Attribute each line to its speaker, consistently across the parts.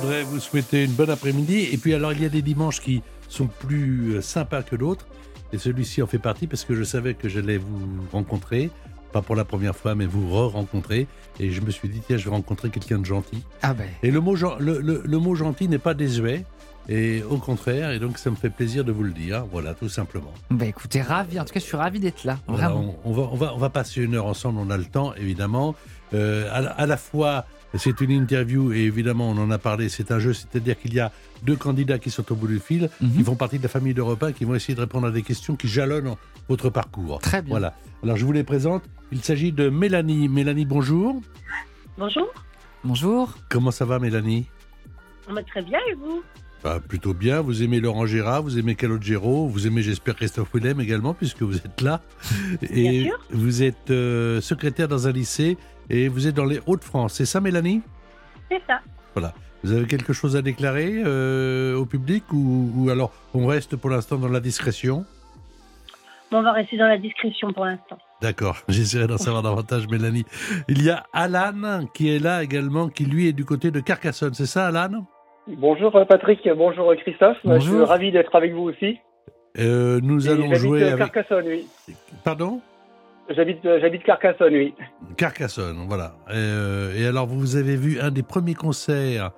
Speaker 1: Voudrais vous souhaiter une bonne après-midi. Et puis alors, il y a des dimanches qui sont plus euh, sympas que d'autres. Et celui-ci en fait partie parce que je savais que j'allais vous rencontrer. Pas pour la première fois, mais vous re-rencontrer. Et je me suis dit, tiens, je vais rencontrer quelqu'un de gentil.
Speaker 2: Ah ben.
Speaker 1: Et le mot, le, le- le mot gentil n'est pas désuet. Et au contraire, et donc ça me fait plaisir de vous le dire. Voilà, tout simplement.
Speaker 2: Bah écoutez, ravi. En tout cas, je suis ravi d'être là.
Speaker 1: Voilà,
Speaker 2: Vraiment.
Speaker 1: on, on va, on, va, on va passer une heure ensemble, on a le temps, évidemment. Euh, à, à la fois, c'est une interview et évidemment, on en a parlé, c'est un jeu, c'est-à-dire qu'il y a deux candidats qui sont au bout du fil,
Speaker 2: Mhm.
Speaker 1: qui font partie de la famille de repas, qui vont essayer de répondre à des questions qui jalonnent votre parcours.
Speaker 2: Très bien.
Speaker 1: Voilà. Alors, je vous les présente. Il s'agit de Mélanie. Mélanie, bonjour.
Speaker 3: Bonjour,
Speaker 2: Bonjour.
Speaker 1: Comment ça va, Mélanie?
Speaker 3: On va très bien et vous?
Speaker 1: Bah, Plutôt bien. Vous aimez Laurent Gérard, vous aimez Calogero, vous aimez, j'espère, Christophe Willem également, puisque vous êtes là. Et
Speaker 3: sûr.
Speaker 1: vous êtes euh, secrétaire dans un lycée et vous êtes dans les Hauts-de-France. C'est ça, Mélanie?
Speaker 3: C'est ça.
Speaker 1: Vous avez quelque chose à déclarer euh, au public ou, ou alors on reste pour l'instant dans la discrétion?
Speaker 3: Bon, on va rester dans la discrétion pour l'instant.
Speaker 1: D'accord, j'essaierai d'en savoir davantage, Mélanie. Il y a Alan qui est là également, qui lui est du côté de Carcassonne. C'est ça, Alan?
Speaker 4: Bonjour euh, Patrick, bonjour euh, Christophe. Je suis ravi d'être avec vous aussi.
Speaker 1: Euh, Nous
Speaker 4: Et
Speaker 1: allons jouer avec...
Speaker 4: Carcassonne, oui.
Speaker 1: Pardon?
Speaker 4: J'habite, j'habite Carcassonne, oui.
Speaker 1: Carcassonne, voilà. Euh, et alors, vous avez vu un des premiers concerts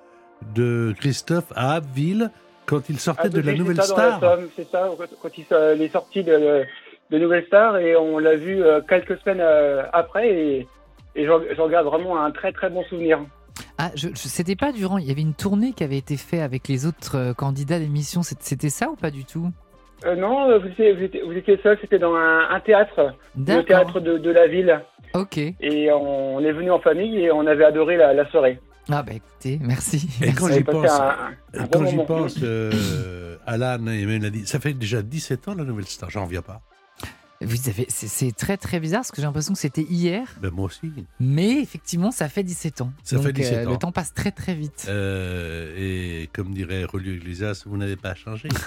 Speaker 1: de Christophe à Abbeville quand il sortait
Speaker 4: Ah,
Speaker 1: de la Nouvelle
Speaker 4: ça,
Speaker 1: Star.
Speaker 4: C'est ça, quand, il est sorti de, de Nouvelle Star et on l'a vu quelques semaines après et, et j'en garde vraiment un très très bon souvenir.
Speaker 2: Ah, je, je- c'était pas durant. Il y avait une tournée qui avait été faite avec les autres euh, candidats d'émission. C'était ça ou pas du tout?
Speaker 4: Euh, non, euh, vous étiez, vous étiez, vous étiez seul, c'était dans un, un théâtre, le théâtre de, de la ville.
Speaker 2: Ok.
Speaker 4: Et on, est venu en famille et on avait adoré la, la soirée.
Speaker 2: Ah bah écoutez, merci.
Speaker 1: Et
Speaker 2: Merci.
Speaker 1: quand j'y pense,
Speaker 4: un, un- un bon
Speaker 1: quand j'y
Speaker 4: moment.
Speaker 1: pense euh, Alan et Mélanie, ça fait déjà 17 ans la Nouvelle Star, j'en reviens pas.
Speaker 2: Vous avez, c'est, très très bizarre parce que j'ai l'impression que c'était hier,
Speaker 1: Ben moi aussi.
Speaker 2: mais effectivement ça fait 17 ans.
Speaker 1: Ça fait
Speaker 2: Donc,
Speaker 1: 17 ans.
Speaker 2: Le temps passe très très vite.
Speaker 1: Euh, et comme dirait Relieu Iglesias, vous n'avez pas changé.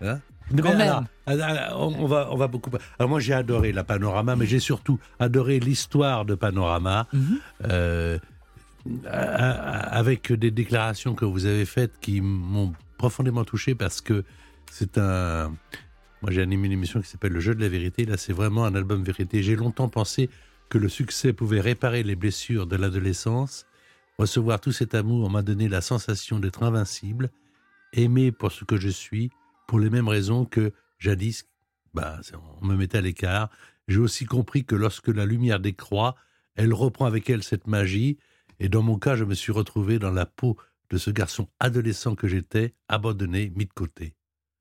Speaker 1: Hein
Speaker 2: Quand
Speaker 1: Mais
Speaker 2: même.
Speaker 1: alors, alors, on, va, on va beaucoup. Alors moi j'ai adoré la Panorama, mais j'ai surtout adoré l'histoire de Panorama.
Speaker 2: Mhm.
Speaker 1: euh, avec des déclarations que vous avez faites qui m'ont profondément touché parce que c'est un. Moi, j'ai animé une émission qui s'appelle Le jeu de la vérité. Là, c'est vraiment un album vérité. J'ai longtemps pensé que le succès pouvait réparer les blessures de l'adolescence. Recevoir tout cet amour m'a donné la sensation d'être invincible, aimé pour ce que je suis, pour les mêmes raisons que jadis, bah, on me mettait à l'écart. J'ai aussi compris que lorsque la lumière décroît, elle reprend avec elle cette magie. Et dans mon cas, je me suis retrouvé dans la peau de ce garçon adolescent que j'étais, abandonné, mis de côté.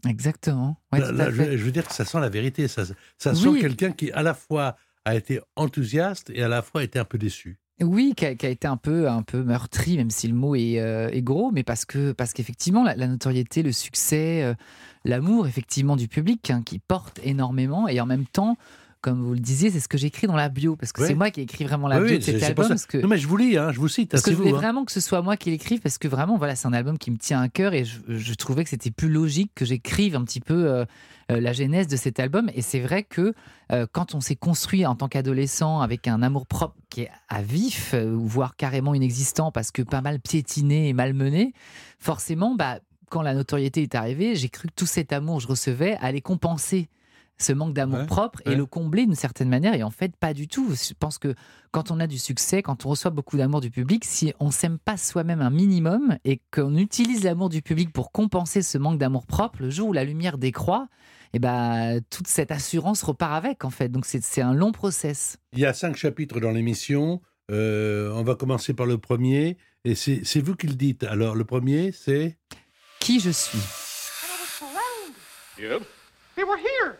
Speaker 2: Exactement. Ouais,
Speaker 1: Là,
Speaker 2: tout
Speaker 1: là,
Speaker 2: à
Speaker 1: je, veux dire que ça sent la vérité. Ça, ça sent
Speaker 2: Oui.
Speaker 1: quelqu'un qui, à la fois, a été enthousiaste et à la fois été un peu déçu.
Speaker 2: Oui, qui a, qui a été un peu, un peu meurtri, même si le mot est, euh, est gros, mais parce que parce qu'effectivement, la, la notoriété, le succès, euh, l'amour, effectivement, du public hein, qui porte énormément, et en même temps, comme vous le disiez, c'est ce que j'écris dans la bio, parce que
Speaker 1: Ouais.
Speaker 2: c'est moi qui ai écrit vraiment la bio de cet album,
Speaker 1: ça.
Speaker 2: parce que
Speaker 1: Non, mais je vous lis, hein, je vous cite.
Speaker 2: parce que je voulais
Speaker 1: vous, hein.
Speaker 2: vraiment que ce soit moi qui l'écrive, parce que vraiment, voilà, c'est un album qui me tient à cœur et je, je trouvais que c'était plus logique que j'écrive un petit peu euh, euh, la genèse de cet album. Et c'est vrai que euh, quand on s'est construit en tant qu'adolescent avec un amour propre qui est à vif, euh, voire carrément inexistant, parce que pas mal piétiné et malmené, forcément, bah, quand la notoriété est arrivée, j'ai cru que tout cet amour que je recevais allait compenser ce manque d'amour
Speaker 1: Ouais,
Speaker 2: propre et
Speaker 1: ouais.
Speaker 2: le combler d'une certaine manière. Et en fait, pas du tout. Je pense que quand on a du succès, quand on reçoit beaucoup d'amour du public, si on s'aime pas soi-même un minimum et qu'on utilise l'amour du public pour compenser ce manque d'amour propre, le jour où la lumière décroît, et ben toute cette assurance repart avec en fait. Donc c'est c'est un long process.
Speaker 1: Il y a cinq chapitres dans l'émission. Euh, on va commencer par le premier. Et c'est c'est vous qui le dites. Alors, le premier, c'est
Speaker 2: qui je suis?
Speaker 5: Yep.
Speaker 6: They were here.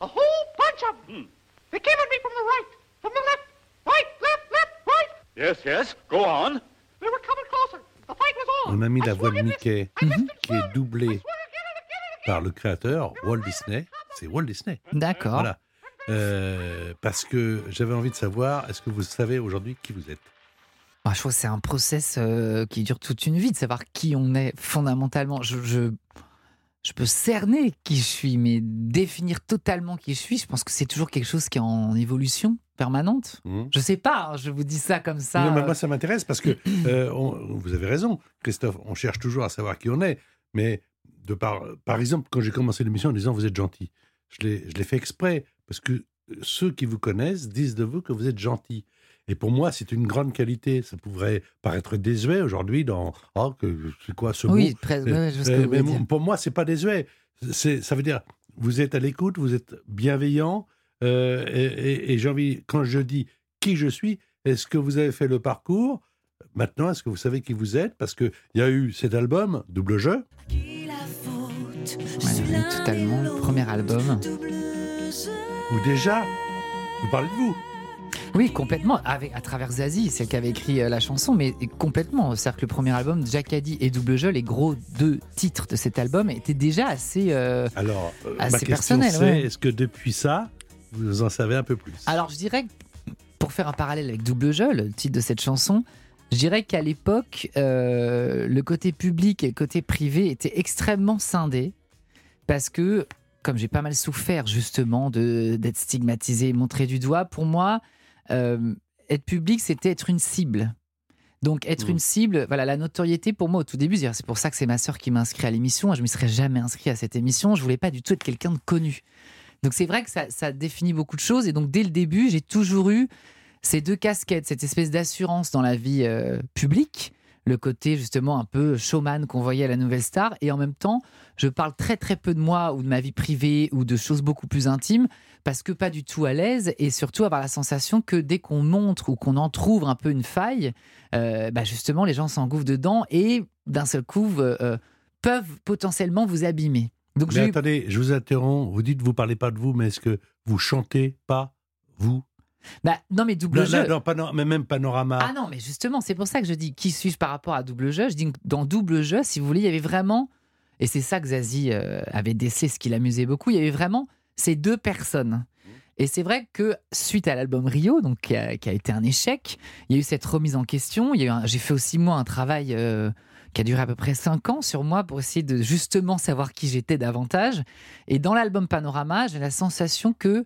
Speaker 6: A whole bunch of them. They came at me from the right, from the left, right, left, left, right.
Speaker 5: Yes, yes. Go on.
Speaker 6: They were coming closer. The fight was on.
Speaker 1: On a mis la voix de. Mickey, qui est doublée par le créateur, Walt Disney. C'est Walt Disney.
Speaker 2: D'accord.
Speaker 1: Voilà. Euh, parce que j'avais envie de savoir, est-ce que vous savez aujourd'hui qui vous êtes?
Speaker 2: Ah, je trouve que c'est un process euh, qui dure toute une vie de savoir qui on est fondamentalement. Je, je, je peux cerner qui je suis, mais définir totalement qui je suis, je pense que c'est toujours quelque chose qui est en évolution permanente.
Speaker 1: Hmm
Speaker 2: Je sais pas, hein, je vous dis ça comme ça.
Speaker 1: Non, mais
Speaker 2: euh,
Speaker 1: moi, ça m'intéresse parce que euh, on- vous avez raison, Christophe. On cherche toujours à savoir qui on est. Mais de par, par exemple, quand j'ai commencé l'émission en disant vous êtes gentil, je l'ai, je l'ai fait exprès parce que ceux qui vous connaissent disent de vous que vous êtes gentil. Et pour moi, c'est une grande qualité. Ça pourrait paraître désuet aujourd'hui dans oh, que c'est quoi ce
Speaker 2: oui,
Speaker 1: mot
Speaker 2: presque.
Speaker 1: Euh,
Speaker 2: je
Speaker 1: euh, mais
Speaker 2: dire.
Speaker 1: pour moi, c'est pas désuet. C'est, ça veut dire, vous êtes à l'écoute, vous êtes bienveillant, euh, et, et- et j'ai envie, quand je dis qui je suis, est-ce que vous avez fait le parcours? Maintenant, est-ce que vous savez qui vous êtes? Parce qu'il y a eu cet album, Double Jeu,
Speaker 2: Ouais, totalement. Premier album.
Speaker 1: où déjà, vous parlez de vous.
Speaker 2: Oui, complètement. Avec, à travers Zazie, celle qui avait écrit euh, la chanson, mais complètement. C'est-à-dire que le premier album, Jacadi et Double Jeu, les gros deux titres de cet album, étaient déjà assez. euh,
Speaker 1: Alors, euh,
Speaker 2: Ah,
Speaker 1: ma
Speaker 2: c'est ouais.
Speaker 1: est-ce que depuis ça, vous en savez un peu plus?
Speaker 2: Alors, je dirais, pour faire un parallèle avec Double Jeu, le titre de cette chanson, je dirais qu'à l'époque, euh, le côté public et le côté privé étaient extrêmement scindés parce que, comme j'ai pas mal souffert justement de- d'être stigmatisé, montré du doigt, pour moi, euh, être public, c'était être une cible. Donc, être
Speaker 1: Mm.
Speaker 2: une cible, voilà, la notoriété pour moi au tout début, c'est pour ça que c'est ma sœur qui m'a inscrit à l'émission. Je ne me serais jamais inscrit à cette émission. Je voulais pas du tout être quelqu'un de connu. Donc, c'est vrai que ça, ça définit beaucoup de choses. Et donc, dès le début, j'ai toujours eu ces deux casquettes, cette espèce d'assurance dans la vie euh, publique, le côté justement un peu showman qu'on voyait à la Nouvelle Star, et en même temps, je parle très très peu de moi ou de ma vie privée ou de choses beaucoup plus intimes, parce que pas du tout à l'aise, et surtout avoir la sensation que dès qu'on montre ou qu'on entrouvre un peu une faille, euh, bah justement les gens s'engouffrent dedans et d'un seul coup euh, euh, peuvent potentiellement vous abîmer. Donc
Speaker 1: Mais attendez, je vous interromps. Vous dites vous parlez pas de vous, mais est-ce que vous chantez pas vous?
Speaker 2: Bah, non mais double
Speaker 1: Là,
Speaker 2: jeu.
Speaker 1: là, Pano- mais même Panorama.
Speaker 2: Ah non, mais justement, c'est pour ça que je dis qui suis-je par rapport à double jeu? Je dis que dans double jeu, si vous voulez, il y avait vraiment, et c'est ça que Zazie euh, avait décelé, ce qui l'amusait beaucoup, il y avait vraiment ces deux personnes. Et c'est vrai que suite à l'album Rio, donc qui a, qui a été un échec, il y a eu cette remise en question. J'ai fait aussi moi un travail euh, qui a duré à peu près cinq ans sur moi pour essayer de justement savoir qui j'étais davantage. Et dans l'album Panorama, j'ai la sensation que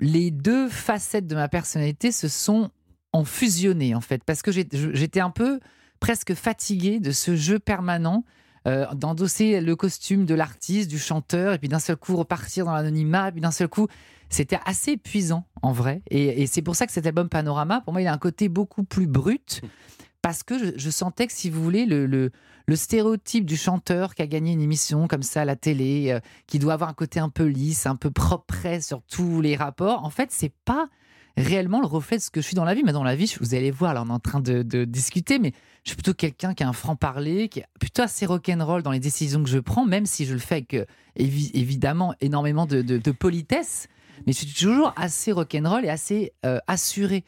Speaker 2: les deux facettes de ma personnalité se sont en fusionné en fait parce que j'étais un peu presque fatiguée de ce jeu permanent euh, d'endosser le costume de l'artiste, du chanteur, et puis d'un seul coup repartir dans l'anonymat, et puis d'un seul coup, c'était assez épuisant en vrai. Et, c'est pour ça que cet album Panorama, pour moi, il a un côté beaucoup plus brut, parce que je, sentais que, si vous voulez, le, le, le stéréotype du chanteur qui a gagné une émission comme ça à la télé, euh, qui doit avoir un côté un peu lisse, un peu propre sur tous les rapports, en fait, c'est pas réellement le reflet de ce que je suis dans la vie. Mais dans la vie, vous allez voir, là, on est en train de, discuter, mais je suis plutôt quelqu'un qui a un franc-parler, qui est plutôt assez rock'n'roll dans les décisions que je prends, même si je le fais avec, euh, évi- évidemment, énormément de, politesse. Mais je suis toujours assez rock'n'roll et assez euh, assuré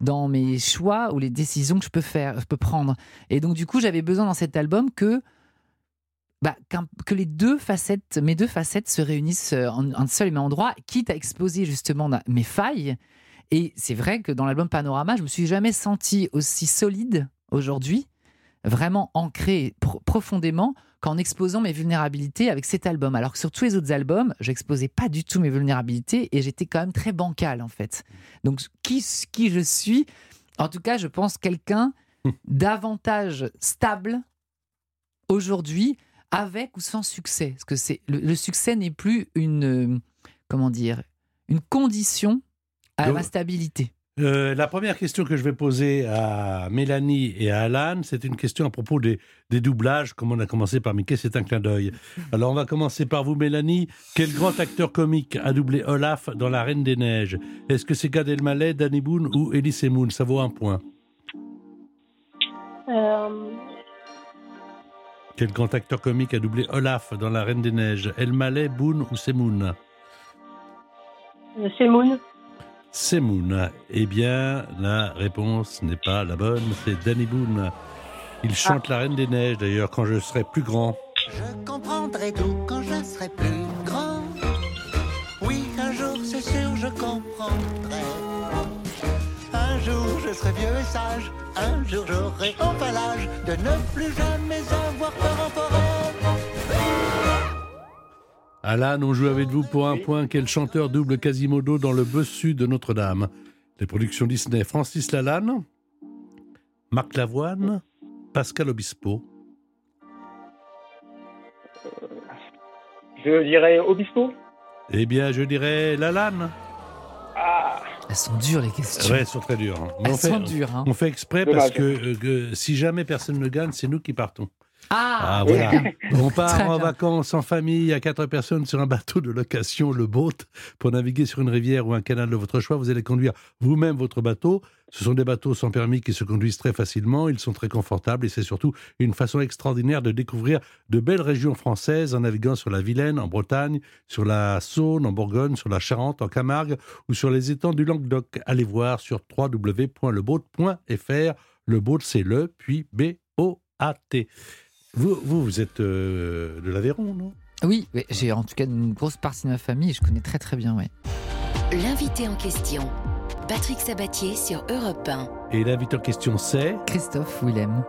Speaker 2: dans mes choix ou les décisions que je peux faire, je peux prendre. Et donc, du coup, j'avais besoin dans cet album que bah, que les deux facettes, mes deux facettes se réunissent euh, en un seul et même endroit, quitte à exposer justement mes failles. Et c'est vrai que dans l'album Panorama, je me suis jamais senti aussi solide aujourd'hui, vraiment ancré pro- profondément, qu'en exposant mes vulnérabilités avec cet album. Alors que sur tous les autres albums, j'exposais pas du tout mes vulnérabilités et j'étais quand même très bancal en fait. Donc qui, qui je suis? En tout cas, je pense quelqu'un davantage stable aujourd'hui, avec ou sans succès. Parce que c'est le, le succès n'est plus une euh, comment dire une condition à
Speaker 1: Donc-
Speaker 2: ma stabilité.
Speaker 1: Euh, la première question que je vais poser à Mélanie et à Alan, c'est une question à propos des, des doublages, comme on a commencé par Mickey, c'est un clin d'œil. Alors on va commencer par vous, Mélanie. Quel grand acteur comique a doublé Olaf dans La Reine des Neiges? Est-ce que c'est Gad Elmaleh, Danny Boone ou Elise Moon Ça vaut un point.
Speaker 3: Euh,
Speaker 1: Quel grand acteur comique a doublé Olaf dans La Reine des Neiges? El Malais, Boone ou Semoun?
Speaker 3: Euh, C'est Moon.
Speaker 1: Eh bien, la réponse n'est pas la bonne, c'est Danny Boone. Il chante La Reine des Neiges, d'ailleurs, quand je serai plus grand.
Speaker 7: Je comprendrai tout quand je serai plus grand. Oui, un jour, c'est sûr, je comprendrai. Un jour, je serai vieux et sage. Un jour, j'aurai enfin l'âge de ne plus jamais avoir peur en forêt.
Speaker 1: Alan, on joue avec vous pour un point. Quel chanteur double Quasimodo dans le bossu de Notre-Dame? Les productions Disney, Francis Lalanne, Marc Lavoine, Pascal Obispo.
Speaker 4: Je dirais Obispo.
Speaker 1: Eh bien, je dirais Lalanne.
Speaker 4: Ah,
Speaker 2: Elles sont dures les questions.
Speaker 1: Ouais, elles sont très dures. hein.
Speaker 2: Elles
Speaker 1: on, fait,
Speaker 2: sont dures. hein.
Speaker 1: on fait exprès parce que, euh, que si jamais personne ne gagne, c'est nous qui partons.
Speaker 2: Ah,
Speaker 1: Ah, voilà. On part en vacances en famille à quatre personnes sur un bateau de location, le boat, pour naviguer sur une rivière ou un canal de votre choix. Vous allez conduire vous-même votre bateau. Ce sont des bateaux sans permis qui se conduisent très facilement. Ils sont très confortables et c'est surtout une façon extraordinaire de découvrir de belles régions françaises en naviguant sur la Vilaine, en Bretagne, sur la Saône, en Bourgogne, sur la Charente, en Camargue ou sur les étangs du Languedoc. Allez voir sur www.leboat.fr. Le boat, c'est le, puis B-O-A-T. Vous, vous, vous êtes euh, de l'Aveyron, non?
Speaker 2: Oui, oui, j'ai en tout cas une grosse partie de ma famille et je connais très très bien. Ouais.
Speaker 8: L'invité en question, Patrick Sabatier sur Europe 1.
Speaker 1: Et l'invité en question, c'est?
Speaker 2: Christophe Willem.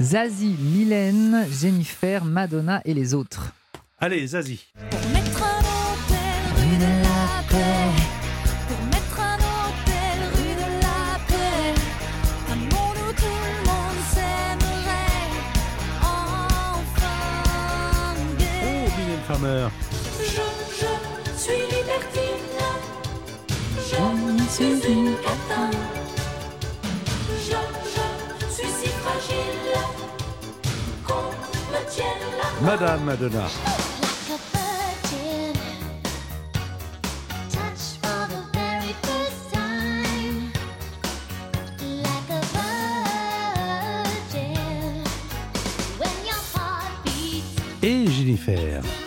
Speaker 2: Zazie, Mylène, Jennifer, Madonna et les autres.
Speaker 1: Allez, Zazie.
Speaker 9: Pour mettre Je, suis libertine. Je suis une catin. Je, suis si fragile qu'on me tienne la.
Speaker 1: Madame Madonna.
Speaker 9: Like a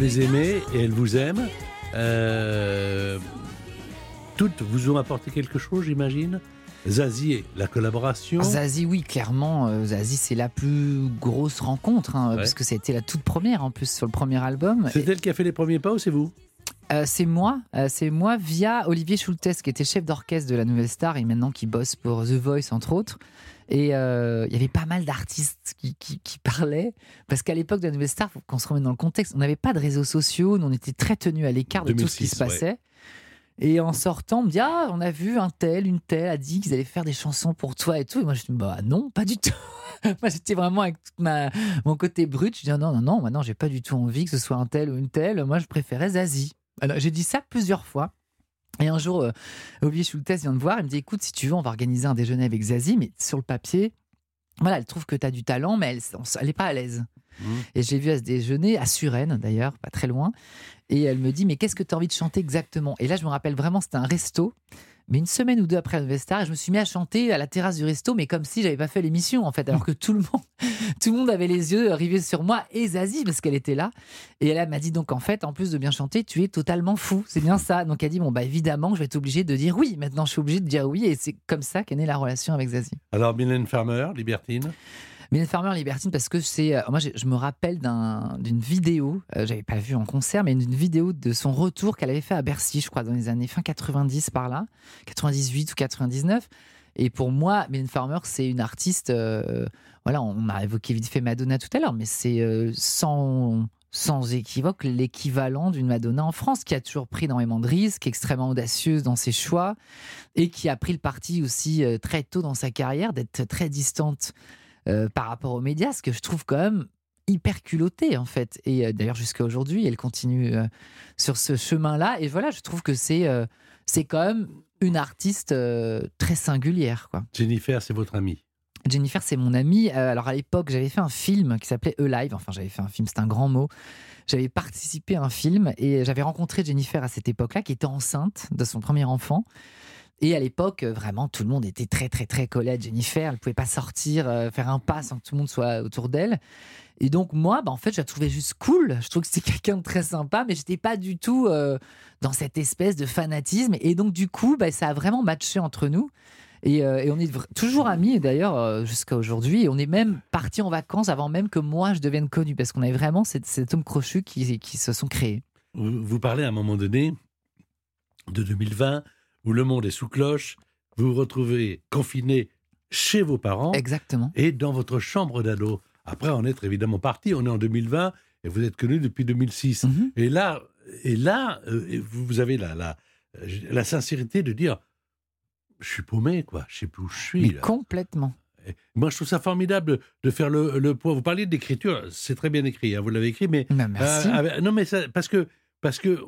Speaker 1: les aimez et elles vous aiment. Euh, toutes vous ont apporté quelque chose, j'imagine? Zazie, la collaboration?
Speaker 2: Zazie, oui, clairement, euh, Zazie, c'est la plus grosse rencontre, hein,
Speaker 1: Ouais.
Speaker 2: parce que c'était la toute première en plus sur le premier album.
Speaker 1: C'est elle qui a fait les premiers pas ou c'est vous?
Speaker 2: Euh, c'est moi, euh, c'est moi via Olivier Schultes, qui était chef d'orchestre de la Nouvelle Star et maintenant qui bosse pour The Voice entre autres. Et euh, il y avait pas mal d'artistes qui, qui- qui parlaient, parce qu'à l'époque de la Nouvelle Star, faut qu'on se remette dans le contexte, on n'avait pas de réseaux sociaux, on était très tenus à l'écart de tout ce qui
Speaker 1: 2006,
Speaker 2: se passait. Et en sortant, on me dit Ah, on a vu un tel, une telle a dit qu'ils allaient faire des chansons pour toi et tout. Et moi, je dis Bah non, pas du tout. moi, j'étais vraiment avec tout ma, mon côté brut. Je dis Ah, Non, non, non, maintenant, j'ai pas du tout envie que ce soit un tel ou une telle. Moi, je préférais Zazie. Alors, j'ai dit ça plusieurs fois. Et un jour, euh, Olivier Schultes vient me voir. Il me dit Écoute, si tu veux, on va organiser un déjeuner avec Zazie, mais sur le papier, voilà, elle trouve que tu as du talent, mais elle elle est pas à l'aise.
Speaker 1: Mhm.
Speaker 2: Et je l'ai vue à ce déjeuner, à Suresnes d'ailleurs, pas très loin. Et elle me dit Mais qu'est-ce que tu as envie de chanter exactement? Et là, je me rappelle vraiment, c'était un resto. Mais une semaine ou deux après la Nouvelle Star, je me suis mis à chanter à la terrasse du resto, mais comme si j'avais pas fait l'émission en fait, alors que tout le monde, tout le monde avait les yeux rivés sur moi et Zazie parce qu'elle était là. Et elle m'a dit donc en fait, en plus de bien chanter, tu es totalement fou. C'est bien ça. Donc elle a dit bon bah évidemment, je vais être obligée de dire oui. Maintenant, je suis obligée de dire oui, et c'est comme ça qu'est née la relation avec Zazie.
Speaker 1: Alors, Mylène Farmer, libertine.
Speaker 2: Mylène Farmer Libertine parce que c'est euh, moi je me rappelle d'un- d'une vidéo euh, j'avais pas vu en concert mais d'une vidéo de son retour qu'elle avait fait à Bercy je crois dans les années fin 90 par là. 98 ou 99 et pour moi Mylène Farmer c'est une artiste euh, voilà on a évoqué vite fait Madonna tout à l'heure mais c'est euh, sans sans équivoque l'équivalent d'une Madonna en France qui a toujours pris énormément de risques, extrêmement audacieuse dans ses choix et qui a pris le parti aussi très tôt dans sa carrière d'être très distante euh, par rapport aux médias, ce que je trouve quand même hyper culotté en fait. Et euh, d'ailleurs jusqu'à aujourd'hui, elle continue euh, sur ce chemin-là. Et voilà, je trouve que c'est euh, c'est quand même une artiste très singulière. Quoi.
Speaker 1: Jennifer, c'est votre amie.
Speaker 2: Jennifer, c'est mon amie. Alors à l'époque, j'avais fait un film qui s'appelait E-Live. Enfin, j'avais fait un film, c'est un grand mot. J'avais participé à un film et j'avais rencontré Jennifer à cette époque-là, qui était enceinte de son premier enfant. Et à l'époque, euh, vraiment, tout le monde était très, très, très collé à Jennifer. Elle ne pouvait pas sortir, euh, faire un pas sans que tout le monde soit autour d'elle. Et donc, moi, bah, en fait, je la trouvais juste cool. Je trouve que c'était quelqu'un de très sympa, mais j'étais pas du tout euh, dans cette espèce de fanatisme. Et donc, du coup, bah, ça a vraiment matché entre nous. Et, on est toujours amis, d'ailleurs, jusqu'à aujourd'hui. On est même partis en vacances avant même que moi, je devienne connu, parce qu'on avait vraiment cet, cet homme crochu qui, se sont créés.
Speaker 1: Vous parlez à un moment donné de 2020 où le monde est sous cloche, vous vous retrouvez confiné chez vos parents
Speaker 2: Exactement.
Speaker 1: et dans votre chambre d'ado. Après, on est évidemment parti, on est en 2020 et vous êtes connu depuis 2006.
Speaker 2: Mhm.
Speaker 1: Et là, et là euh, vous avez la, la, la sincérité de dire je suis paumé, quoi, je sais plus où je suis.
Speaker 2: Mais
Speaker 1: là.
Speaker 2: complètement.
Speaker 1: Moi, je trouve ça formidable de faire le, le poids. Vous parliez d'écriture, c'est très bien écrit, hein, vous l'avez écrit, mais
Speaker 2: Bah, merci.
Speaker 1: euh, non, mais ça- parce que parce que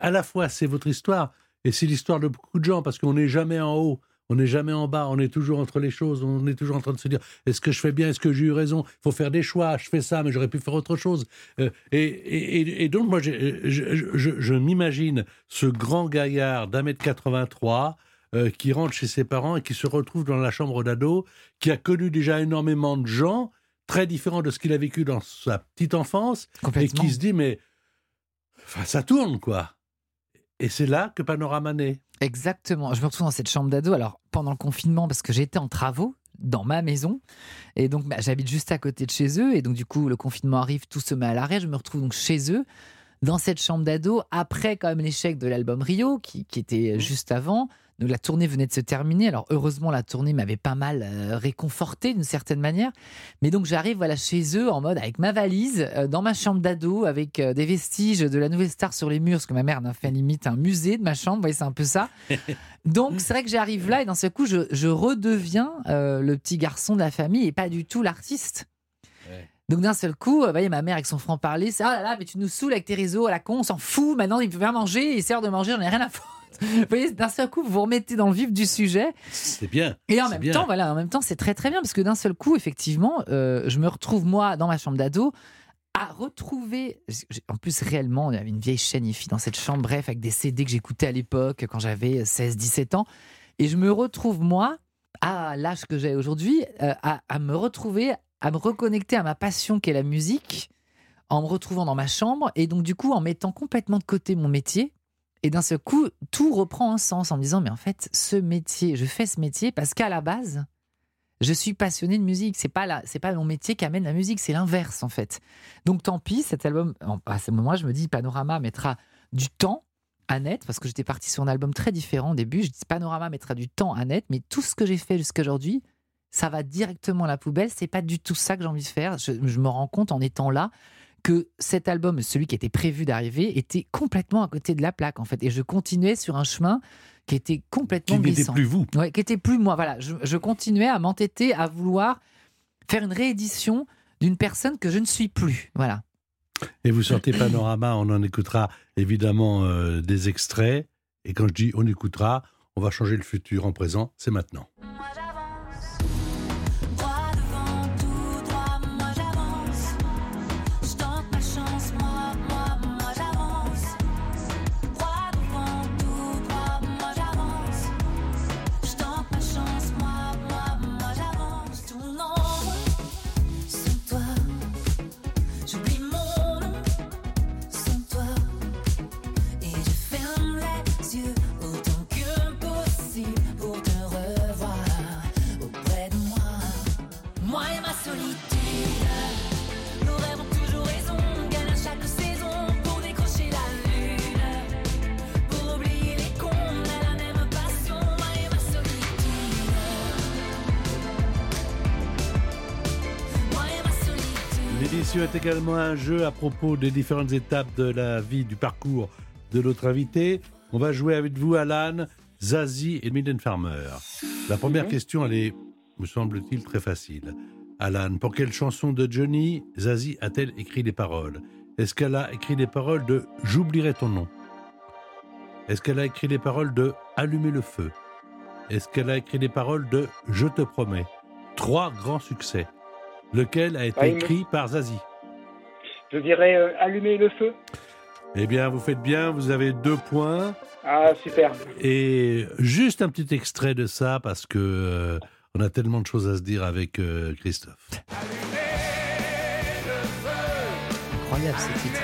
Speaker 1: à la fois c'est votre histoire et c'est l'histoire de beaucoup de gens parce qu'on n'est jamais en haut, on n'est jamais en bas, on est toujours entre les choses, on est toujours en train de se dire est-ce que je fais bien, est-ce que j'ai eu raison? Il faut faire des choix. Je fais ça, mais j'aurais pu faire autre chose. Euh, et, et- et- et donc moi, je, je- je- je m'imagine ce grand gaillard d'un mètre 83 euh, qui rentre chez ses parents et qui se retrouve dans la chambre d'ado, qui a connu déjà énormément de gens très différents de ce qu'il a vécu dans sa petite enfance et qui se dit mais enfin, ça tourne quoi. Et c'est là que Panorama naît.
Speaker 2: Exactement. Je me retrouve dans cette chambre d'ado. Alors, pendant le confinement, parce que j'étais en travaux dans ma maison. Et donc, bah, j'habite juste à côté de chez eux. Et donc, du coup, le confinement arrive, tout se met à l'arrêt. Je me retrouve donc chez eux, dans cette chambre d'ado, après quand même l'échec de l'album Rio, qui, qui était juste avant. Donc, la tournée venait de se terminer. Alors, heureusement, la tournée m'avait pas mal euh, réconforté d'une certaine manière. Mais donc, j'arrive voilà, chez eux en mode avec ma valise, euh, dans ma chambre d'ado, avec euh, des vestiges de la nouvelle star sur les murs, parce que ma mère en a fait limite un musée de ma chambre. Vous voyez, c'est un peu ça. Donc, c'est vrai que j'arrive là et d'un seul coup, je, je redeviens le petit garçon de la famille et pas du tout l'artiste.
Speaker 1: Ouais.
Speaker 2: Donc d'un seul coup, vous voyez, ma mère avec son franc-parler, c'est « Ah là là, mais tu nous saoules avec tes réseaux à la con, on s'en fout, maintenant il peut bien manger, il sert de manger, j'en ai rien à foutre. » Vous voyez, d'un seul coup, vous vous remettez dans le vif du sujet.
Speaker 1: C'est bien.
Speaker 2: Et en même
Speaker 1: bien.
Speaker 2: temps, voilà, en même temps, c'est très très bien parce que d'un seul coup, effectivement, euh, je me retrouve moi dans ma chambre d'ado à retrouver. En plus, réellement, il y avait une vieille chaîne IFI dans cette chambre, bref, avec des CD que j'écoutais à l'époque quand j'avais 16-17 ans. Et je me retrouve moi, à l'âge que j'ai aujourd'hui, euh, à, à me retrouver, à me reconnecter à ma passion qu'est la musique, en me retrouvant dans ma chambre et donc du coup en mettant complètement de côté mon métier. Et d'un seul coup, tout reprend un sens en me disant, mais en fait, ce métier, je fais ce métier parce qu'à la base, je suis passionné de musique. C'est pas c'est pas mon métier qui amène la musique, c'est l'inverse en fait. Donc tant pis, cet album, à ce moment-là, je me dis, Panorama mettra du temps à net parce que j'étais parti sur un album très différent au début. Je dis, Panorama mettra du temps à net, mais tout ce que j'ai fait jusqu'à aujourd'hui, ça va directement à la poubelle. C'est pas du tout ça que j'ai envie de faire. Je me rends compte en étant là que cet album, celui qui était prévu d'arriver, était complètement à côté de la plaque en fait. Et je continuais sur un chemin qui était complètement
Speaker 1: Qui n'était plus vous.
Speaker 2: Ouais, qui était plus moi. Voilà, je, je continuais à m'entêter, à vouloir faire une réédition d'une personne que je ne suis plus. Voilà.
Speaker 1: Et vous sortez Panorama, on en écoutera évidemment euh, des extraits. Et quand je dis on écoutera, on va changer le futur en présent, c'est maintenant. Est également un jeu à propos des différentes étapes de la vie, du parcours de notre invité. On va jouer avec vous, Alan, Zazie et Mylène Farmer. La première question, elle est, me semble-t-il, très facile. Alan, pour quelle chanson de Johnny Zazie a-t-elle écrit les paroles? Est-ce qu'elle a écrit les paroles de J'oublierai ton nom Est-ce qu'elle a écrit les paroles de Allumer le feu Est-ce qu'elle a écrit les paroles de Je te promets trois grands succès. Lequel a été écrit par Zazie?
Speaker 4: Je dirais euh, allumer le feu.
Speaker 1: Eh bien, vous faites bien, vous avez deux points.
Speaker 4: Ah, super.
Speaker 1: Et juste un petit extrait de ça, parce que euh, on a tellement de choses à se dire avec euh, Christophe.
Speaker 2: Incroyable ce titre.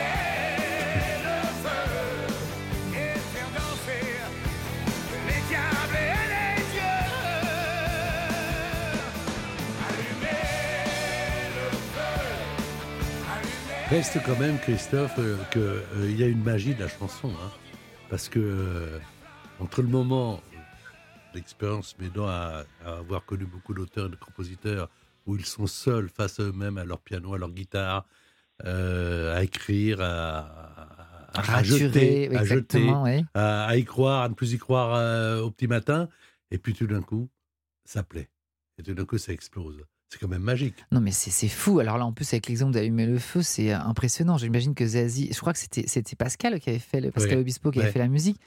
Speaker 1: Reste quand même, Christophe, qu'il y a une magie de la chanson. hein. parce que euh, entre le moment, l'expérience m'aidant à, à avoir connu beaucoup d'auteurs et de compositeurs où ils sont seuls face à eux-mêmes, à leur piano, à leur guitare, euh, à écrire, à, à- à
Speaker 2: Raturer,
Speaker 1: jeter, à, jeter
Speaker 2: oui.
Speaker 1: à, y croire, à ne plus y croire euh, au petit matin. Et puis tout d'un coup, ça plaît. Et tout d'un coup, ça explose. C'est quand même magique.
Speaker 2: Non, mais c'est fou. Alors là, en plus, avec l'exemple d'allumer le feu, c'est euh, impressionnant. J'imagine que Zazie, je crois que c'était Pascal qui avait fait, le, Pascal. Obispo qui avait fait la musique.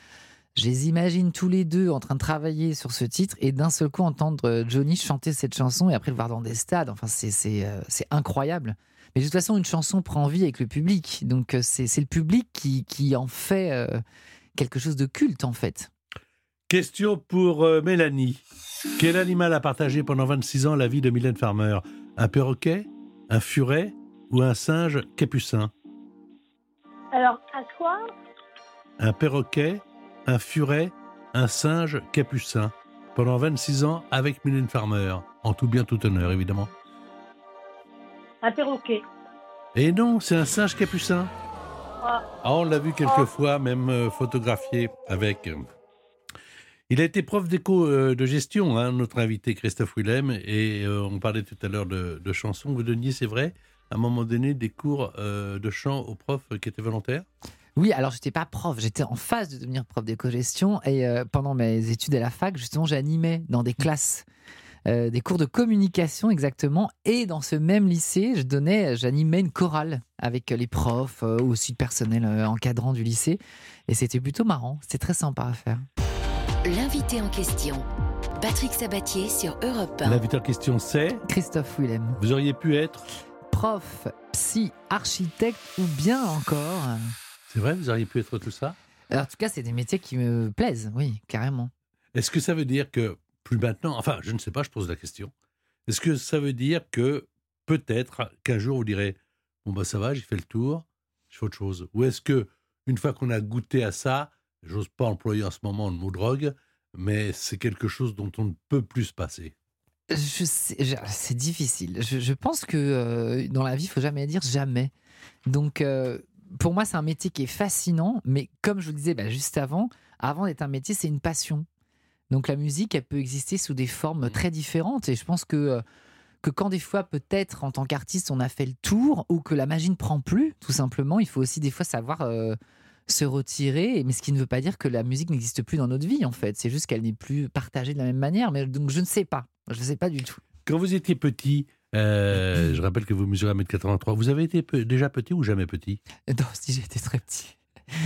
Speaker 2: Je les imagine tous les deux en train de travailler sur ce titre et d'un seul coup entendre euh, Johnny chanter cette chanson et après le voir dans des stades. Enfin, c'est euh, c'est incroyable. Mais de toute façon, une chanson prend vie avec le public. Donc, c'est c'est le public qui, qui en fait euh, quelque chose de culte, en fait.
Speaker 1: Question pour euh, Mélanie. Quel animal a partagé pendant 26 ans la vie de Mylène Farmer? Un perroquet Un furet Ou un singe capucin?
Speaker 3: Alors, à quoi
Speaker 1: Un perroquet Un furet Un singe capucin Pendant 26 ans avec Mylène Farmer. En tout bien, tout honneur, évidemment.
Speaker 3: Un perroquet.
Speaker 1: Et non, c'est un singe capucin.
Speaker 3: Ah.
Speaker 1: Ah, on l'a vu quelques fois, même euh, photographié avec. Il a été prof d'éco euh, de gestion, hein, notre invité Christophe Willem, et euh, on parlait tout à l'heure de, chansons. Vous donniez, c'est vrai, à un moment donné, des cours euh, de chant aux profs qui étaient volontaires
Speaker 2: Oui, alors j'étais pas prof, j'étais en phase de devenir prof d'éco-gestion et euh, pendant mes études à la fac, justement, j'animais dans des classes. des cours de communication exactement et dans ce même lycée je donnais j'animais une chorale avec les profs euh, aussi le personnel encadrant du lycée et c'était plutôt marrant c'était très sympa à faire
Speaker 8: L'invité en question. Patrick Sabatier sur Europe 1.
Speaker 1: L'invité en question, c'est
Speaker 2: Christophe Willem
Speaker 1: Vous auriez pu être
Speaker 2: prof psy architecte ou bien encore
Speaker 1: C'est vrai, vous auriez pu être tout ça
Speaker 2: Alors, en tout cas c'est des métiers qui me plaisent oui carrément
Speaker 1: Est-ce que ça veut dire que, plus maintenant, enfin, je ne sais pas, je pose la question. Est-ce que ça veut dire que peut-être qu'un jour vous direz Bon, bah ça va, j'ai fait le tour, je fais autre chose Ou est-ce que, une fois qu'on a goûté à ça, j'ose pas employer en ce moment le mot drogue, mais c'est quelque chose dont on ne peut plus se passer
Speaker 2: c'est difficile. Je, je pense que euh, dans la vie, il faut jamais dire jamais. Donc, euh, pour moi, c'est un métier qui est fascinant, mais comme je vous le disais bah, juste avant, avant d'être un métier, c'est une passion. Donc, la musique, elle peut exister sous des formes très différentes, et je pense que euh, que quand des fois, peut-être en tant qu'artiste, on a fait le tour ou que la magie ne prend plus, tout simplement, il faut aussi des fois savoir euh, se retirer. Mais ce qui ne veut pas dire que la musique n'existe plus dans notre vie, en fait. C'est juste qu'elle n'est plus partagée de la même manière. Mais donc, je ne sais pas. Je ne sais pas du tout.
Speaker 1: Quand vous étiez petit, euh, je rappelle que vous mesurez 1m83, vous avez été pe- déjà petit ou jamais petit?
Speaker 2: Non, si j'étais très petit.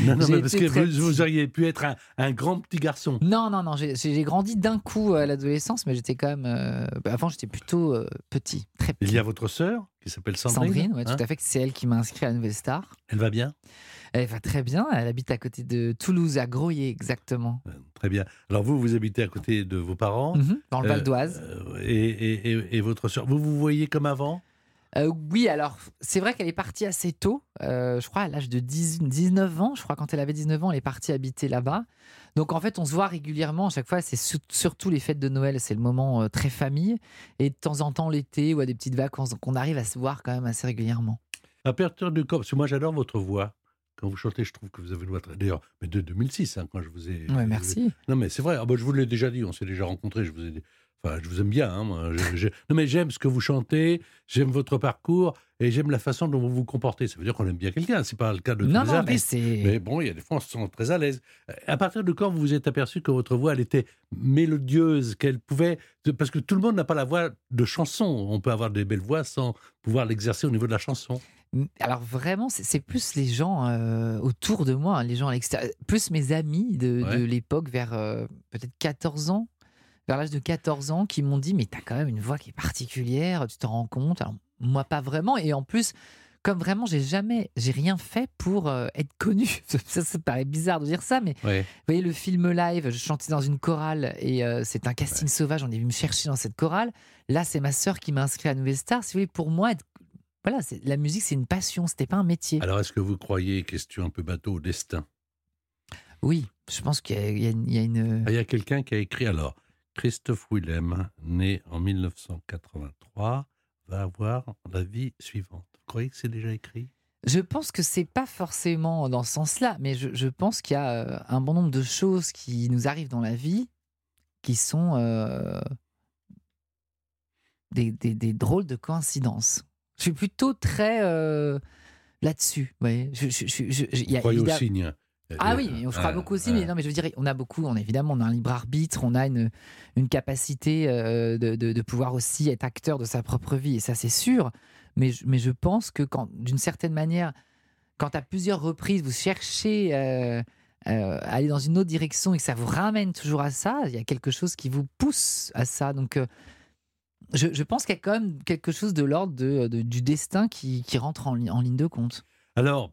Speaker 1: Non, non, mais parce que vous, auriez pu être un, un grand petit garçon.
Speaker 2: Non, non, non. J'ai grandi d'un coup à l'adolescence, mais j'étais quand même. euh, bah, avant, j'étais plutôt euh, petit, très petit.
Speaker 1: Il y a votre sœur qui s'appelle Sandrine.
Speaker 2: Sandrine, ouais,
Speaker 1: hein?
Speaker 2: tout à fait. C'est elle qui m'a inscrit à la Nouvelle Star.
Speaker 1: Elle va bien?
Speaker 2: Elle va très bien. Elle habite à côté de Toulouse, à Groyer, exactement.
Speaker 1: Euh, Très bien. Alors vous, vous habitez à côté de vos parents.
Speaker 2: Mhm, dans le
Speaker 1: Euh,
Speaker 2: Val d'Oise.
Speaker 1: euh, et, et- et- et votre soeur, vous vous voyez comme avant?
Speaker 2: Euh, oui, alors, c'est vrai qu'elle est partie assez tôt. euh, je crois à l'âge de 10 19 ans. Je crois quand elle avait 19 ans, elle est partie habiter là-bas. Donc, en fait, on se voit régulièrement. À chaque fois, c'est sur- surtout les fêtes de Noël. C'est le moment euh, très famille. Et de temps en temps, l'été ou à des petites vacances. Donc, on arrive à se voir quand même assez régulièrement.
Speaker 1: À partir de quand? Parce que moi, j'adore votre voix. Quand vous chantez, je trouve que vous avez une voix très. D'ailleurs, mais de 2006, hein, quand je vous ai.
Speaker 2: Ouais, merci.
Speaker 1: Non, mais c'est vrai. Ah, bah, je vous l'ai déjà dit. On s'est déjà rencontrés. Je vous ai dit- Enfin, je vous aime bien. hein, moi. Je- je- Non, mais j'aime ce que vous chantez. J'aime votre parcours et j'aime la façon dont vous vous comportez. Ça veut dire qu'on aime bien quelqu'un. C'est pas le cas de tous
Speaker 2: Non,
Speaker 1: les
Speaker 2: non, mais
Speaker 1: artistes.
Speaker 2: c'est.
Speaker 1: Mais bon, il y a des fois, on se sent très à l'aise. À partir de quand vous vous êtes aperçu que votre voix, elle était mélodieuse, qu'elle pouvait... Parce que tout le monde n'a pas la voix de chanson. On peut avoir des belles voix sans pouvoir l'exercer au niveau de la chanson.
Speaker 2: Alors vraiment, c'est plus les gens euh, autour de moi, hein, les gens à l'extérieur, plus mes amis de, l'époque vers euh, peut-être 14 ans. vers l'âge de 14 ans qui m'ont dit mais t'as quand même une voix qui est particulière, tu t'en rends compte? Alors, Moi pas vraiment et en plus comme vraiment j'ai jamais j'ai rien fait pour euh, être connu. Ça, ça paraît bizarre de dire ça mais
Speaker 1: Ouais.
Speaker 2: vous voyez le film live, je chantais dans une chorale et euh, c'est un casting sauvage, on est venu me chercher dans cette chorale. Là c'est ma sœur qui m'a inscrit à Nouvelle Star. Si vous voulez pour moi être voilà, la musique c'est une passion, c'était pas un métier.
Speaker 1: Alors, est-ce que vous croyez, question un peu bateau, au destin?
Speaker 2: Oui, je pense qu'il y a, il y a une- il y a une
Speaker 1: Ah, Il y a quelqu'un qui a écrit alors Christophe Willem, né en 1983, va avoir la vie suivante. Vous croyez que c'est déjà écrit?
Speaker 2: Je pense que c'est pas forcément dans ce sens-là, mais je, je pense qu'il y a euh, un bon nombre de choses qui nous arrivent dans la vie qui sont euh, des, des- des drôles de coïncidences. Je suis plutôt très euh, là-dessus. ouais. Je, je- je- je- je- il y a
Speaker 1: Vous croyez au
Speaker 2: évidemment-
Speaker 1: signe
Speaker 2: Ah oui, on fera
Speaker 1: euh,
Speaker 2: beaucoup aussi, mais non, mais je veux dire, on a beaucoup, on a évidemment, on a un libre arbitre, on a une, une capacité euh, de, de- de pouvoir aussi être acteur de sa propre vie, et ça c'est sûr. Mais, je- mais je pense que quand, d'une certaine manière, quand à plusieurs reprises vous cherchez euh, euh, à aller dans une autre direction et que ça vous ramène toujours à ça, il y a quelque chose qui vous pousse à ça. Donc, je, je pense qu'il y a quand même quelque chose de l'ordre de, de- du destin qui, qui rentre en, li- en ligne de compte.
Speaker 1: Alors,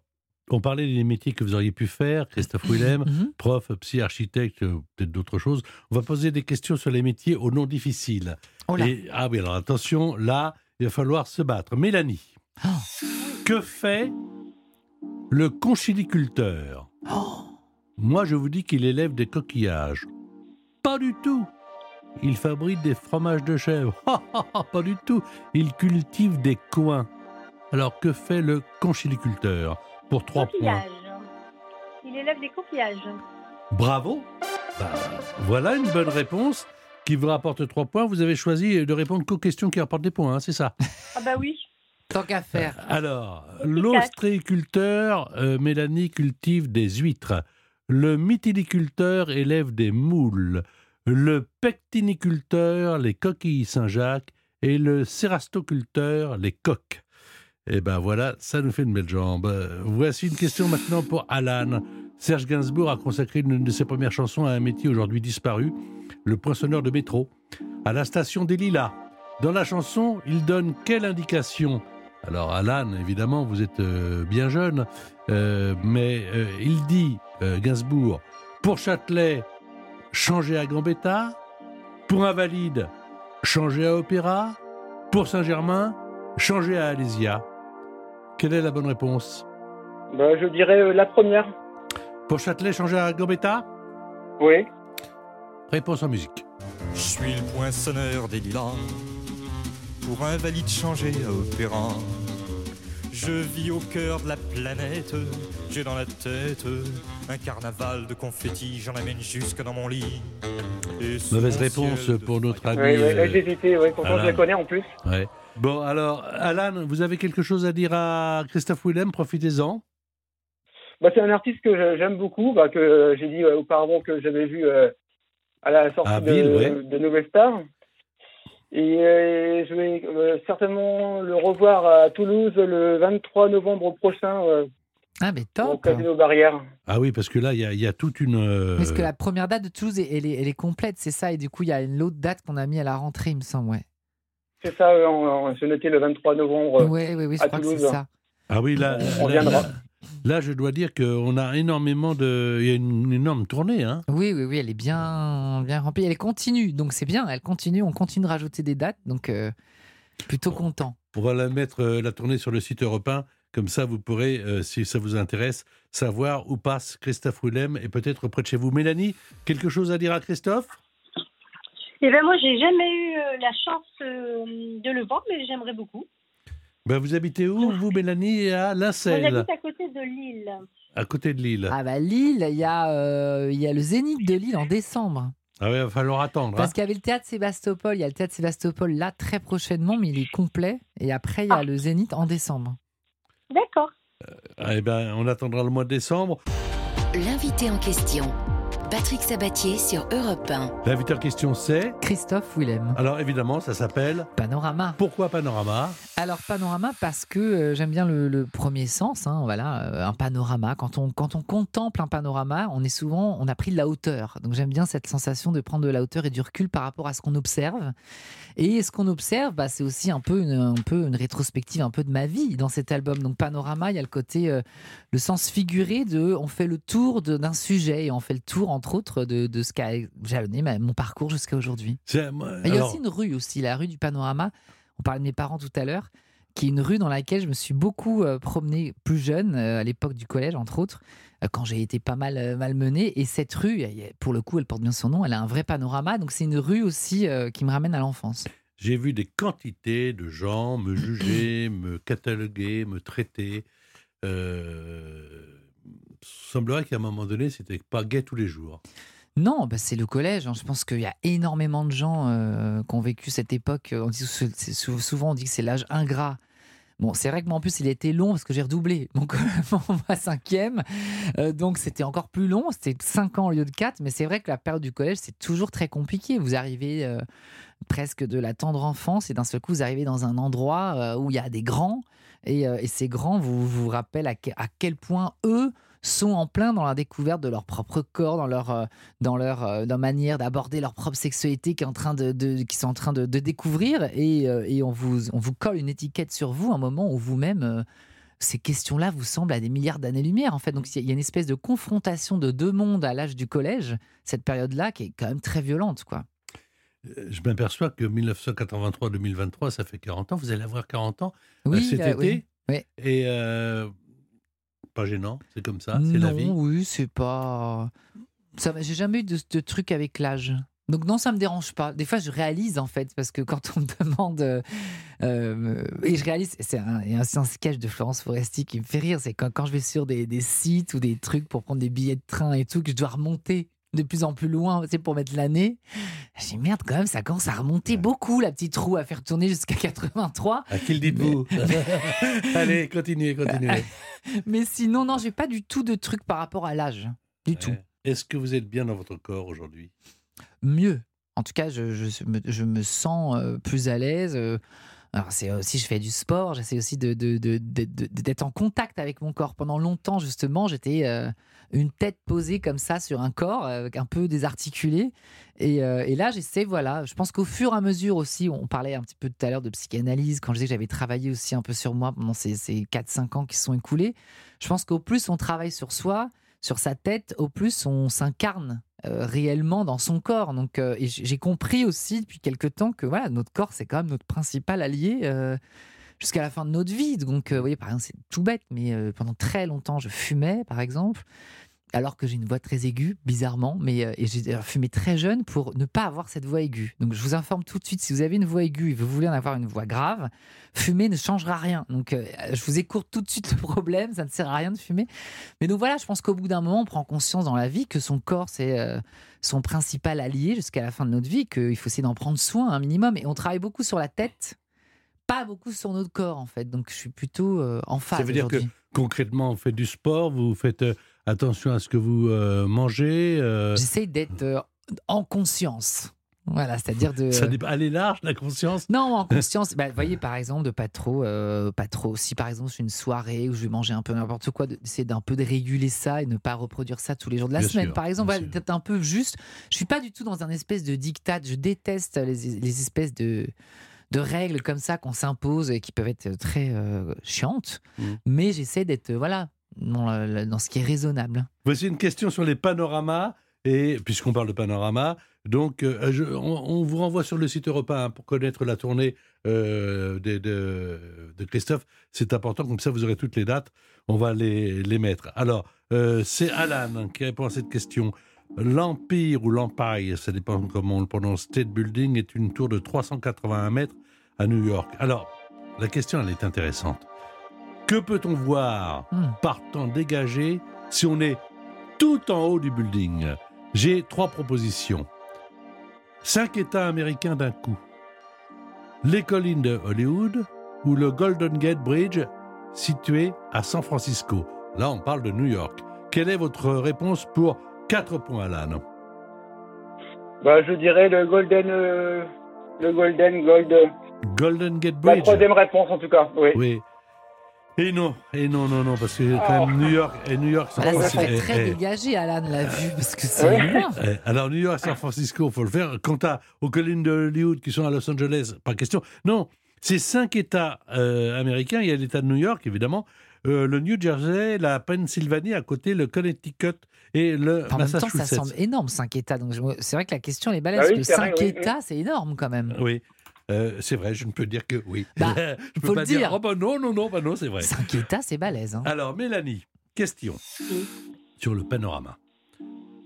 Speaker 1: on parlait des métiers que vous auriez pu faire, Christophe Willem,
Speaker 2: Mhm.
Speaker 1: prof, psy, architecte, euh, peut-être d'autres choses. On va poser des questions sur les métiers aux noms difficiles.
Speaker 2: Oh.
Speaker 1: Et- ah oui, alors attention, là, il va falloir se battre. Mélanie,
Speaker 2: Oh.
Speaker 1: que fait le conchiliculteur
Speaker 2: Oh.
Speaker 1: Moi, je vous dis qu'il élève des coquillages. Pas du tout. Il fabrique des fromages de chèvre. Ah, ah, ah, Pas du tout. Il cultive des coins. Alors, que fait le conchiliculteur Pour trois points?
Speaker 3: Il élève des coquillages.
Speaker 1: Bravo. Bah, voilà une bonne réponse qui vous rapporte trois points. Vous avez choisi de répondre qu'aux questions qui rapportent des points, hein, c'est ça?
Speaker 3: Ah bah oui.
Speaker 2: Tant qu'à faire.
Speaker 1: Alors,
Speaker 3: Efficace.
Speaker 1: l'ostréiculteur, euh, Mélanie, cultive des huîtres. Le mytiliculteur élève des moules. Le pectiniculteur, les coquilles Saint-Jacques. Et le cérastoculteur, les coques. Et ben voilà, ça nous fait une belle jambe. Voici une question maintenant pour Alan. Serge Gainsbourg a consacré une de ses premières chansons à un métier aujourd'hui disparu, le poinçonneur de métro, à la station des Lilas. Dans la chanson, il donne quelle indication? Alors Alan, évidemment, vous êtes euh, bien jeune, euh, mais euh, il dit, Gainsbourg, pour Châtelet, changer à Gambetta, pour Invalide, changer à Opéra, pour Saint-Germain, changer à Alésia. Quelle est la bonne réponse?
Speaker 4: Bah, je dirais euh, la première.
Speaker 1: Pour Châtelet, changer à Gambetta?
Speaker 4: Oui.
Speaker 1: Réponse en musique.
Speaker 10: Je suis le poinçonneur des lilas, pour invalide changé à opéra. Je vis au cœur de la planète, j'ai dans la tête un carnaval de confettis, j'en amène jusque dans mon lit. Et
Speaker 1: Mauvaise réponse
Speaker 10: de
Speaker 1: pour notre ami.
Speaker 4: Oui, oui, j'ai hésité. Oui, pourtant, je la connais en plus.
Speaker 1: ouais. Bon, alors, Alan, vous avez quelque chose à dire à Christophe Willem? Profitez-en.
Speaker 4: Bah, c'est un artiste que j'aime beaucoup, bah, que j'ai dit euh, auparavant que j'avais vu euh, à la sortie
Speaker 1: À
Speaker 4: de,
Speaker 1: Ville, ouais.
Speaker 4: de Nouvelle Star. Et euh, je vais euh, certainement le revoir à Toulouse le 23 novembre prochain euh,
Speaker 2: Ah, mais
Speaker 4: au
Speaker 2: top
Speaker 4: Casino Barrière.
Speaker 1: Ah oui, parce que là, il y, a- il y a toute une.
Speaker 2: Parce que la première date de Toulouse, elle est, elle est complète, c'est ça. Et du coup, il y a une autre date qu'on a mis à la rentrée, il me semble. Ouais,
Speaker 4: C'est ça, on, on s'est noté le 23 novembre.
Speaker 2: ouais, ouais, ouais, je
Speaker 4: à
Speaker 2: crois que c'est
Speaker 4: Toulouse.
Speaker 2: ça.
Speaker 1: Ah oui, là,
Speaker 4: On
Speaker 1: là,
Speaker 4: viendra.
Speaker 1: là, là, je dois dire qu'on a énormément de. Il y a une énorme tournée, hein.
Speaker 2: Oui, oui, oui, elle est bien, bien remplie. Elle est continue, donc c'est bien. Elle continue, on continue de rajouter des dates, donc euh, plutôt content.
Speaker 1: On va la mettre, euh, la tournée sur le site européen. Comme ça, vous pourrez, euh, si ça vous intéresse, savoir où passe Christophe Willem et peut-être près de chez vous. Mélanie, quelque chose à dire à Christophe?
Speaker 3: Eh ben moi, j'ai jamais eu la chance euh, de le voir, mais j'aimerais beaucoup.
Speaker 1: Ben, Vous habitez où, vous, Mélanie? À
Speaker 3: Moi,
Speaker 1: Lincel,
Speaker 3: j'habite à côté de Lille.
Speaker 1: à côté de Lille.
Speaker 2: Ah bah Lille, il y, a, euh, il y a le Zénith de Lille en décembre.
Speaker 1: Ah ouais, il va falloir attendre. hein.
Speaker 2: Parce qu'il y avait le théâtre Sébastopol, il y a le théâtre Sébastopol là très prochainement, mais il est complet. Et après, il y a
Speaker 3: Ah.
Speaker 2: le Zénith en décembre.
Speaker 3: D'accord.
Speaker 1: Ah, eh ben, on attendra le mois de décembre.
Speaker 8: L'invité en question. Patrick Sabatier sur Europe 1.
Speaker 1: L'invité en question, c'est?
Speaker 2: Christophe Willem.
Speaker 1: Alors, évidemment, ça s'appelle?
Speaker 2: Panorama.
Speaker 1: Pourquoi Panorama?
Speaker 2: Alors panorama parce que euh, j'aime bien le, le premier sens, hein, voilà, euh, un panorama. Quand on quand on contemple un panorama, on est souvent, on a pris de la hauteur. Donc j'aime bien cette sensation de prendre de la hauteur et du recul par rapport à ce qu'on observe. Et ce qu'on observe, bah, c'est aussi un peu une un peu une rétrospective un peu de ma vie dans cet album. Donc panorama, il y a le côté, euh, le sens figuré de, on fait le tour d'un sujet et on fait le tour entre autres de, de ce qu'a jalonné mon parcours jusqu'à aujourd'hui. Il y a aussi une rue aussi, la rue du Panorama. On parlait de mes parents tout à l'heure, qui est une rue dans laquelle je me suis beaucoup euh, promené plus jeune, euh, à l'époque du collège entre autres, euh, quand j'ai été pas mal euh, malmené. Et cette rue, pour le coup, elle porte bien son nom, elle a un vrai panorama. Donc c'est une rue aussi qui me ramène à l'enfance.
Speaker 1: J'ai vu des quantités de gens me juger, me cataloguer, me traiter. Euh, semblerait qu'à un moment donné, c'était pas gai tous les jours.
Speaker 2: Non, bah, c'est le collège. hein. Je pense qu'il y a énormément de gens euh, qui ont vécu cette époque. On dit, souvent, on dit que c'est l'âge ingrat. Bon, c'est vrai que moi, en plus, il était long parce que j'ai redoublé. Ma cinquième. Euh, donc, c'était encore plus long. C'était 5 ans au lieu de 4. Mais c'est vrai que la période du collège, c'est toujours très compliqué. Vous arrivez euh, presque de la tendre enfance et d'un seul coup, vous arrivez dans un endroit où il y a des grands. Et, ces grands vous, vous rappellent à quel point eux sont en plein dans la découverte de leur propre corps, dans leur, euh, dans leur, euh, leur manière d'aborder leur propre sexualité qui est en train de, de- qu'ils sont en train de, de découvrir et, euh, et on, vous, on vous colle une étiquette sur vous à un moment où vous-même ces questions-là vous semblent à des milliards d'années-lumière en fait donc il y a une espèce de confrontation de deux mondes à l'âge du collège cette période-là qui est quand même très violente quoi
Speaker 1: Je m'aperçois que 1983-2023, ça fait 40 ans. Vous allez avoir 40 ans
Speaker 2: oui
Speaker 1: cet
Speaker 2: euh,
Speaker 1: été.
Speaker 2: oui, oui.
Speaker 1: Et euh, pas gênant, c'est comme ça, c'est la
Speaker 2: non
Speaker 1: vie.
Speaker 2: oui c'est pas ça j'ai jamais eu de, de truc avec l'âge donc non, ça me dérange pas. Des fois, je réalise en fait, parce que quand on me demande, euh, euh, et je réalise, c'est un, il y a aussi un sketch de Florence Foresti qui me fait rire, c'est quand, quand je vais sur des, des sites ou des trucs pour prendre des billets de train et tout, que je dois remonter de plus en plus loin, sais, pour mettre l'année. J'ai merde, quand même, ça commence à remonter beaucoup, la petite roue, à faire tourner jusqu'à 83.
Speaker 1: À qui le dites-vous Allez, continuez, continuez.
Speaker 2: Mais sinon, non, j'ai pas du tout de truc par rapport à l'âge. Du tout.
Speaker 1: Est-ce que vous êtes bien dans votre corps aujourd'hui?
Speaker 2: Mieux. En tout cas, je, je me, je me sens euh, plus à l'aise. euh. Alors, c'est aussi, je fais du sport, j'essaie aussi de, d'être en contact avec mon corps. Pendant longtemps, justement, j'étais euh, une tête posée comme ça sur un corps, un peu désarticulé. Et, euh, et là, j'essaie, voilà, je pense qu'au fur et à mesure aussi, on parlait un petit peu tout à l'heure de psychanalyse, quand je disais que j'avais travaillé aussi un peu sur moi pendant ces, ces 4-5 ans qui sont écoulés. Je pense qu'au plus on travaille sur soi, sur sa tête, au plus on s'incarne euh, réellement dans son corps. Donc, euh, j'ai compris aussi depuis quelque temps que voilà, notre corps, c'est quand même notre principal allié euh, jusqu'à la fin de notre vie. Donc, vous voyez, par exemple, c'est tout bête, mais pendant très longtemps, je fumais, par exemple, alors que j'ai une voix très aiguë, bizarrement, mais euh, et j'ai fumé très jeune pour ne pas avoir cette voix aiguë. Donc, je vous informe tout de suite, si vous avez une voix aiguë et vous voulez en avoir une voix grave, fumer ne changera rien. Donc, euh, je vous écoute tout de suite le problème, ça ne sert à rien de fumer. Mais donc voilà, je pense qu'au bout d'un moment, on prend conscience dans la vie que son corps, c'est euh, son principal allié jusqu'à la fin de notre vie, qu'il faut essayer d'en prendre soin un minimum. Et on travaille beaucoup sur la tête, pas beaucoup sur notre corps, en fait. Donc je suis plutôt en phase
Speaker 1: Ça veut dire que concrètement, vous faites du sport, vous faites attention à ce que vous euh, mangez. euh,
Speaker 2: J'essaie d'être euh, en conscience. Voilà, c'est-à-dire de.
Speaker 1: ça dépend- elle est large, la conscience?
Speaker 2: Non, en conscience. Bah, vous voyez, par exemple, de pas trop, euh, pas trop. Si par exemple c'est une soirée où je vais manger un peu n'importe quoi, d'essayer d'un peu de réguler ça et ne pas reproduire ça tous les jours de la
Speaker 1: Bien
Speaker 2: semaine.
Speaker 1: sûr,
Speaker 2: par exemple, voilà, d'être un peu juste. Je suis pas du tout dans un espèce de diktat. Je déteste les, les espèces de de règles comme ça qu'on s'impose et qui peuvent être très euh, chiantes.
Speaker 1: Mhm.
Speaker 2: Mais j'essaie d'être, euh, voilà, dans, ce qui est raisonnable.
Speaker 1: Voici une question sur les panoramas. Et puisqu'on parle de panorama, donc euh, on, vous renvoie sur le site européen pour connaître la tournée euh, de Christophe. C'est important, comme ça vous aurez toutes les dates. On va les, les mettre. Alors, euh, c'est Alan qui répond à cette question. L'Empire ou l'Empire, ça dépend comment on le prononce, State Building est une tour de 381 mètres à New York. Alors, la question, elle est intéressante. Que peut-on voir
Speaker 2: Hmm.
Speaker 1: par temps dégagé si on est tout en haut du building? J'ai trois propositions. Cinq États américains d'un coup. Les collines de Hollywood ou le Golden Gate Bridge situé à San Francisco. Là, on parle de New York. Quelle est votre réponse pour 4 points, Alan?
Speaker 4: Bah, je dirais le Golden, euh, le Golden Gold
Speaker 1: Golden Gate
Speaker 4: La
Speaker 1: Bridge.
Speaker 4: troisième réponse, en tout cas. Oui.
Speaker 1: Oui. Et non, et non, non, non, parce que quand même New York et New York, San
Speaker 2: Là, ça
Speaker 1: Francisco.
Speaker 2: fait très
Speaker 1: eh, eh,
Speaker 2: dégagé, Alan l'a vu, parce que c'est loin.
Speaker 1: eh, alors New York, San Francisco, faut le faire. Quant à, aux collines de Hollywood qui sont à Los Angeles, pas question. Non, c'est cinq États euh, américains. Il y a l'État de New York, évidemment, euh, le New Jersey, la Pennsylvanie, à côté le Connecticut et le
Speaker 2: Enfin, en même temps, ça
Speaker 1: Massachusetts.
Speaker 2: semble énorme, 5 États. Donc, je c'est vrai que la question, est balèze,
Speaker 4: Bah oui,
Speaker 2: parce que
Speaker 4: vrai,
Speaker 2: 5
Speaker 4: oui,
Speaker 2: États, c'est énorme quand même.
Speaker 1: Oui. Euh, c'est vrai, je ne peux dire que oui.
Speaker 2: Bah,
Speaker 1: je peux
Speaker 2: faut
Speaker 1: pas
Speaker 2: le
Speaker 1: dire.
Speaker 2: dire.
Speaker 1: Oh bah non, non, non, bah non, c'est vrai.
Speaker 2: 5 États, c'est balèze. hein.
Speaker 1: Alors, Mélanie, question sur le panorama.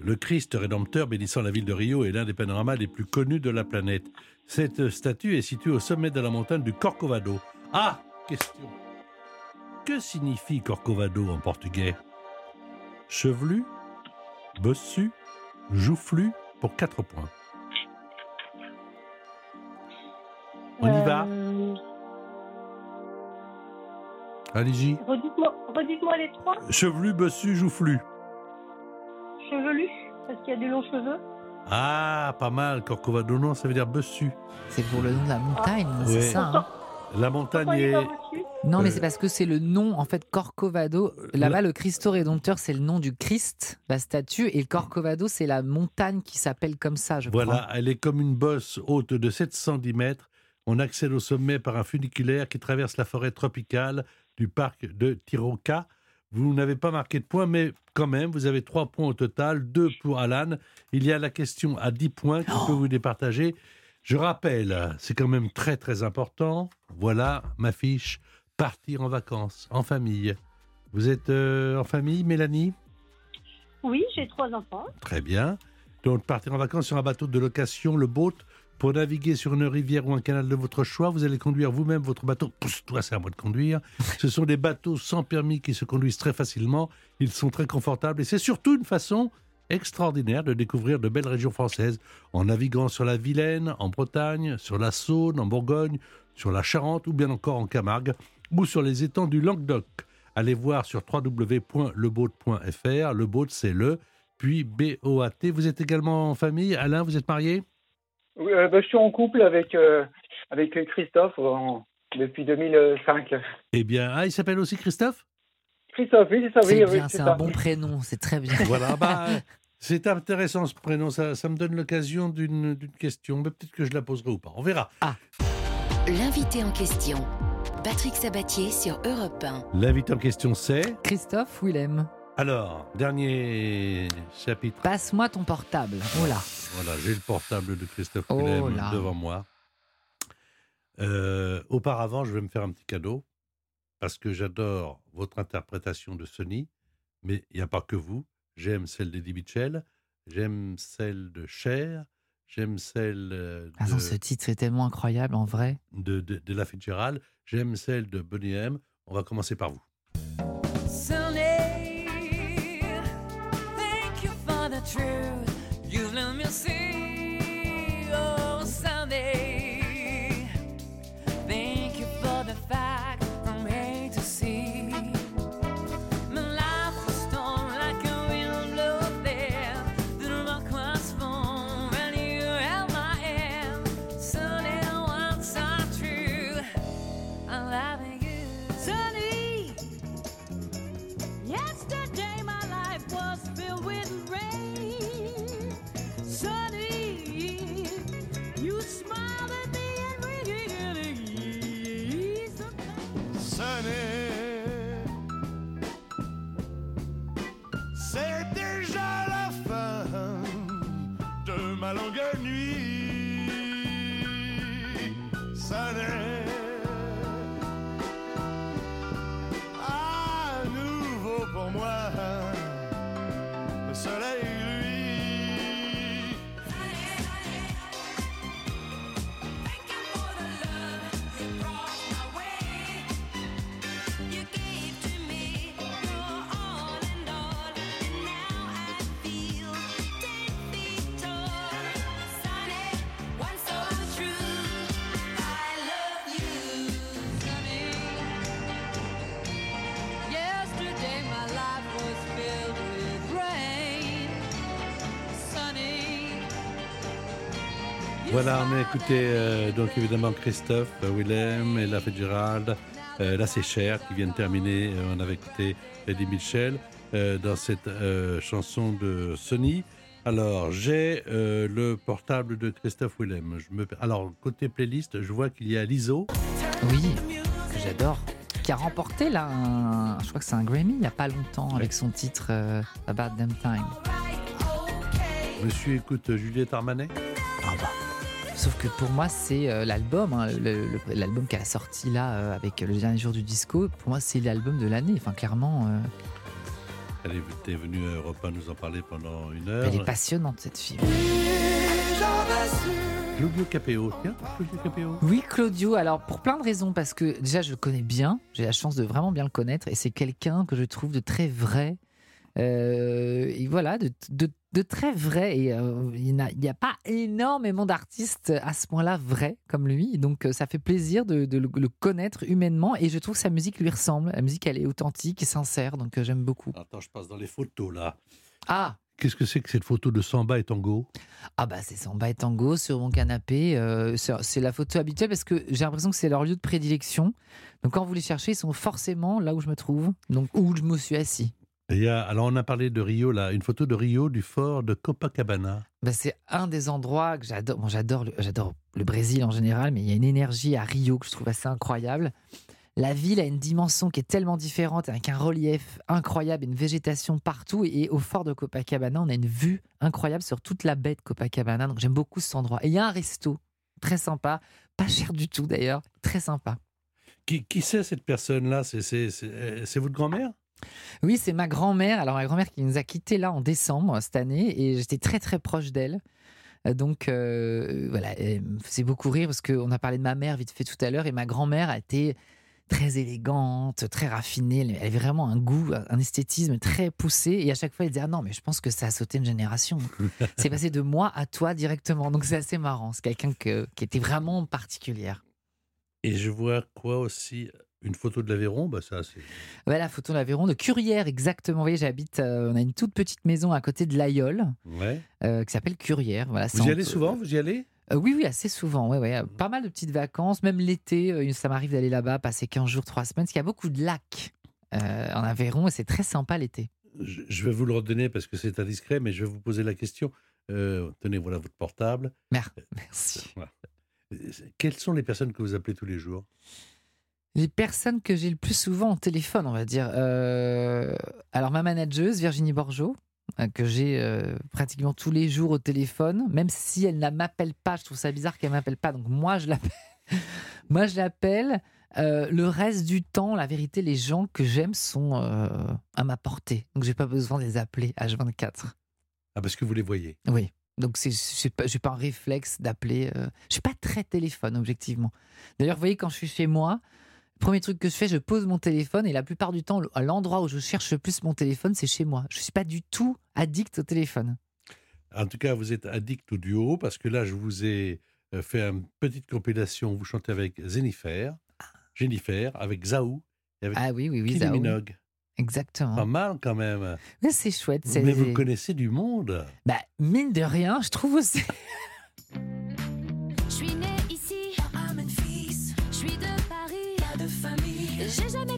Speaker 1: Le Christ rédempteur bénissant la ville de Rio est l'un des panoramas les plus connus de la planète. Cette statue est située au sommet de la montagne du Corcovado. Ah, question. Que signifie Corcovado en portugais? Chevelu, bossu, joufflu pour 4 points. On y va
Speaker 3: Euh,
Speaker 1: Allez-y.
Speaker 3: Redites-moi redites-moi les trois.
Speaker 1: Chevelu, bossu, joufflu.
Speaker 3: Chevelu, parce qu'il y a des longs cheveux.
Speaker 1: Ah, pas mal. Corcovado, non, ça veut dire bossu.
Speaker 2: C'est pour le nom de la montagne, c'est
Speaker 1: Ouais.
Speaker 2: ça. hein.
Speaker 1: La montagne
Speaker 3: est
Speaker 2: Non, mais
Speaker 1: Euh,
Speaker 2: c'est parce que c'est le nom, en fait, Corcovado. Là-bas, le Cristo Rédempteur, c'est le nom du Christ, la statue, et le Corcovado, c'est la montagne qui s'appelle comme ça, je
Speaker 1: Voilà,
Speaker 2: crois.
Speaker 1: elle est comme une bosse haute de 710 mètres. On accède au sommet par un funiculaire qui traverse la forêt tropicale du parc de Tiroca. Vous n'avez pas marqué de points, mais quand même, vous avez trois points au total, deux pour Alan. Il y a la question à 10 points qui
Speaker 2: Oh.
Speaker 1: peut vous départager. Je rappelle, c'est quand même très très important. Voilà ma fiche. Partir en vacances, en famille. Vous êtes euh, en famille, Mélanie?
Speaker 3: Oui, j'ai trois enfants.
Speaker 1: Très bien. Donc, partir en vacances sur un bateau de location, le boat, pour naviguer sur une rivière ou un canal de votre choix. Vous allez conduire vous-même votre bateau. Pousse-toi, c'est à moi de conduire. Ce sont des bateaux sans permis qui se conduisent très facilement. Ils sont très confortables et c'est surtout une façon extraordinaire de découvrir de belles régions françaises en naviguant sur la Vilaine, en Bretagne, sur la Saône, en Bourgogne, sur la Charente ou bien encore en Camargue ou sur les étangs du Languedoc. Allez voir sur www.leboat.fr. Le boat, c'est le, puis B-O-A-T. Vous êtes également en famille. Alain, vous êtes marié?
Speaker 4: Euh, bah, je suis en couple avec, euh, avec Christophe en- depuis 2005.
Speaker 1: Eh bien, ah, il s'appelle aussi Christophe?
Speaker 4: Christophe, oui, c'est ça, oui,
Speaker 2: C'est
Speaker 4: oui,
Speaker 2: bien,
Speaker 4: c'est
Speaker 2: c'est
Speaker 4: ça.
Speaker 2: un bon prénom, c'est très bien.
Speaker 1: Voilà, bah, c'est intéressant ce prénom. Ça, ça me donne l'occasion d'une d'une question. Mais peut-être que je la poserai ou pas. On verra.
Speaker 8: L'invité en question. Patrick Sabatier sur Europe 1.
Speaker 1: L'invité en question, c'est.
Speaker 2: Christophe Willem,
Speaker 1: Alors, dernier chapitre.
Speaker 2: passe-moi ton portable. Oh là.
Speaker 1: Voilà, j'ai le portable de Christophe
Speaker 2: Oh
Speaker 1: Willem
Speaker 2: là.
Speaker 1: devant moi. Euh, auparavant, je vais me faire un petit cadeau parce que j'adore votre interprétation de Sony, mais il n'y a pas que vous. J'aime celle d'Eddie Mitchell, j'aime celle de Cher, j'aime celle euh,
Speaker 2: Ah non,
Speaker 1: de,
Speaker 2: ce titre est tellement incroyable en vrai.
Speaker 1: de, de, de La Fitzgerald, j'aime celle de Bonnie M. On va commencer par vous.
Speaker 9: Sunday, thank you for the truth Southern
Speaker 1: Voilà, on a écouté euh, donc évidemment Christophe, euh, Willem, Ella Fitzgerald, euh, là c'est Cher qui vient de terminer. Euh, on avait écouté Eddie Mitchell euh, dans cette euh, chanson de Sony. Alors j'ai euh, le portable de Christophe Willem. Je me... Alors côté playlist, je vois qu'il y a l'ISO.
Speaker 2: Oui, que j'adore. Qui a remporté là, un- je crois que c'est un Grammy il n'y a pas longtemps avec son titre euh, About Them Time.
Speaker 1: Monsieur écoute Juliette Armanet?
Speaker 2: Ah bah. Sauf que pour moi, c'est euh, l'album, hein, l'album qu'elle a sorti là euh, avec le dernier jour du disco. Pour moi, c'est l'album de l'année. Enfin, clairement, euh,
Speaker 1: Elle est- venue à Europe 1 nous en parler pendant une heure.
Speaker 2: elle est passionnante cette fille.
Speaker 1: Claudio Capéo. Tiens, Claudio Capéo.
Speaker 2: Oui, Claudio. Alors, pour plein de raisons, parce que déjà, je le connais bien. J'ai la chance de vraiment bien le connaître. Et c'est quelqu'un que je trouve de très vrai. Euh, et voilà, de, de- de très vrai. Et euh, il n'y a, pas énormément d'artistes à ce point-là vrais comme lui. Donc, euh, ça fait plaisir de, de le, le connaître humainement. Et je trouve que sa musique lui ressemble. La musique, elle est authentique et sincère. Donc, euh, j'aime beaucoup.
Speaker 1: Attends, je passe dans les photos là.
Speaker 2: Ah
Speaker 1: Qu'est-ce que c'est que cette photo de Samba et Tango?
Speaker 2: Ah bah c'est Samba et Tango sur mon canapé. euh, c'est c'est la photo habituelle parce que j'ai l'impression que c'est leur lieu de prédilection. Donc quand vous les cherchez, ils sont forcément là où je me trouve, donc où je me suis assis.
Speaker 1: Y a, alors on a parlé de Rio là, une photo de Rio du fort de Copacabana.
Speaker 2: Bah, c'est un des endroits que j'adore. Bon, j'adore, le, j'adore le Brésil en général, mais il y a une énergie à Rio que je trouve assez incroyable. La ville a une dimension qui est tellement différente, avec un relief incroyable, une végétation partout. Et au fort de Copacabana, on a une vue incroyable sur toute la baie de Copacabana. Donc j'aime beaucoup cet endroit. Et il y a un resto très sympa, pas cher du tout d'ailleurs, très sympa.
Speaker 1: Qui, qui c'est cette personne-là? C'est c'est- c'est- euh, c'est votre grand-mère?
Speaker 2: Oui, c'est ma grand-mère. Alors, ma grand-mère qui nous a quittés là en décembre cette année et j'étais très très proche d'elle. Euh, Donc, euh, voilà, elle me faisait beaucoup rire parce qu'on a parlé de ma mère vite fait tout à l'heure et ma grand-mère a été très élégante, très raffinée. Elle avait vraiment un goût, un esthétisme très poussé et à chaque fois elle disait Ah non, mais je pense que ça a sauté une génération. c'est passé de moi à toi directement. Donc, c'est assez marrant. C'est quelqu'un que- qui était vraiment particulière.
Speaker 1: Et je vois quoi aussi Une photo de l'Aveyron bah ça c'est.
Speaker 2: La photo de l'Aveyron, de Curière, exactement. Vous voyez, j'habite, euh, on a une toute petite maison à côté de l'Aïol.
Speaker 1: Ouais.
Speaker 2: euh, qui s'appelle Curière. Voilà,
Speaker 1: Vous y allez souvent Vous y allez?
Speaker 2: Euh, Oui, oui, assez souvent. Ouais, ouais. Pas mal de petites vacances, même l'été, ça m'arrive d'aller là-bas, passer 15 jours, 3 semaines, parce qu'il y a beaucoup de lacs en Aveyron et c'est très sympa l'été.
Speaker 1: je, vais vous le redonner parce que c'est indiscret, mais je vais vous poser la question. Tenez, voilà votre portable.
Speaker 2: Mer- Merci.
Speaker 1: Voilà. Quelles sont les personnes que vous appelez tous les jours?
Speaker 2: Les personnes que j'ai le plus souvent au téléphone, on va dire. Euh, alors, ma manageuse, Virginie Borgeot, euh, que j'ai euh, pratiquement tous les jours au téléphone, même si elle ne m'appelle pas, je trouve ça bizarre qu'elle m'appelle pas, donc moi je l'appelle. moi je l'appelle. Euh, le reste du temps, la vérité, les gens que j'aime sont à ma portée, donc j'ai pas besoin de les appeler H24.
Speaker 1: Ah, parce que vous les voyez.
Speaker 2: Oui. Donc, c'est, c'est pas, pas un réflexe d'appeler. Je suis pas très téléphone, objectivement. D'ailleurs, vous voyez, quand je suis chez moi, premier truc que je fais, je pose mon téléphone et la plupart du temps, à l'endroit où je cherche le plus mon téléphone, c'est chez moi. Je suis pas du tout addict au téléphone.
Speaker 1: En tout cas, vous êtes addict au duo parce que là, je vous ai euh, fait une petite compilation. Vous chantez avec Jennifer, Jennifer, avec Zaou et avec
Speaker 2: Ah oui, oui, oui,
Speaker 1: Kylie
Speaker 2: Zao.
Speaker 1: Minogue.
Speaker 2: Exactement.
Speaker 1: Pas mal quand même.
Speaker 2: Mais c'est chouette.
Speaker 1: Mais vous connaissez du monde.
Speaker 2: Bah, mine de rien, je trouve aussi.
Speaker 9: J'ai jamais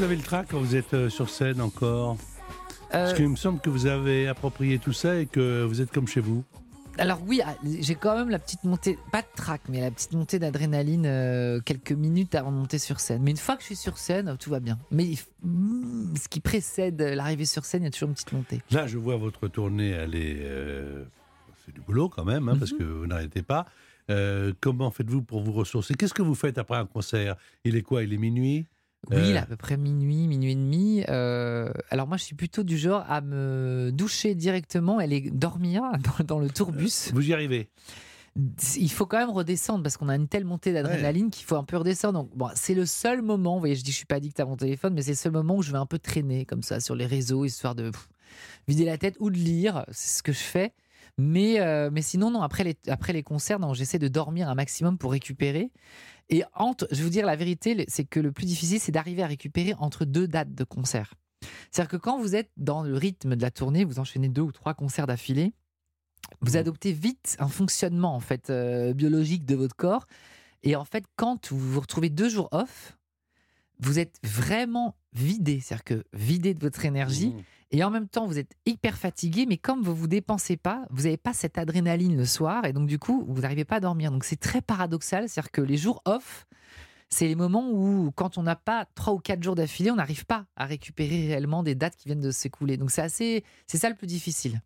Speaker 1: vous avez le trac quand vous êtes euh, sur scène encore Parce
Speaker 2: Euh,
Speaker 1: qu'il me semble que vous avez approprié tout ça et que vous êtes comme chez vous.
Speaker 2: Alors oui, ah, j'ai quand même la petite montée, pas de trac, mais la petite montée d'adrénaline euh, quelques minutes avant de monter sur scène. Mais une fois que je suis sur scène, tout va bien. Mais mm, ce qui précède l'arrivée sur scène, il y a toujours une petite montée.
Speaker 1: Là, je vois votre tournée, elle est. euh, c'est du boulot quand même, hein, parce que vous n'arrêtez pas. Euh, comment faites-vous pour vous ressourcer? Qu'est-ce que vous faites après un concert? Il est quoi? Il est minuit?
Speaker 2: Oui,
Speaker 1: Euh.
Speaker 2: là, à peu près minuit, minuit et demi. Euh, alors moi, je suis plutôt du genre à me doucher directement, et aller dormir dans, dans le tourbus.
Speaker 1: Vous y arrivez?
Speaker 2: Il faut quand même redescendre parce qu'on a une telle montée d'adrénaline qu'il faut un peu redescendre. Donc, bon, c'est le seul moment, vous voyez, je dis je suis pas addict à mon téléphone, mais c'est le seul moment où je vais un peu traîner comme ça sur les réseaux, histoire de pff, vider la tête ou de lire. C'est ce que je fais. Mais, euh, mais sinon, non, après les, après les concerts, j'essaie de dormir un maximum pour récupérer. Et entre, je vais vous dire la vérité, c'est que le plus difficile, c'est d'arriver à récupérer entre deux dates de concert. C'est-à-dire que quand vous êtes dans le rythme de la tournée, vous enchaînez deux ou trois concerts d'affilée, vous adoptez vite un fonctionnement en fait euh, biologique de votre corps. Et en fait, quand vous vous retrouvez deux jours off, vous êtes vraiment vidé, c'est-à-dire que vidé de votre énergie. Et en même temps, vous êtes hyper fatigué, mais comme vous vous dépensez pas, vous n'avez pas cette adrénaline le soir, et donc du coup, vous n'arrivez pas à dormir. Donc c'est très paradoxal, c'est-à-dire que les jours off, c'est les moments où, quand on n'a pas trois ou quatre jours d'affilée, on n'arrive pas à récupérer réellement des dates qui viennent de s'écouler. Donc c'est assez, c'est ça le plus difficile.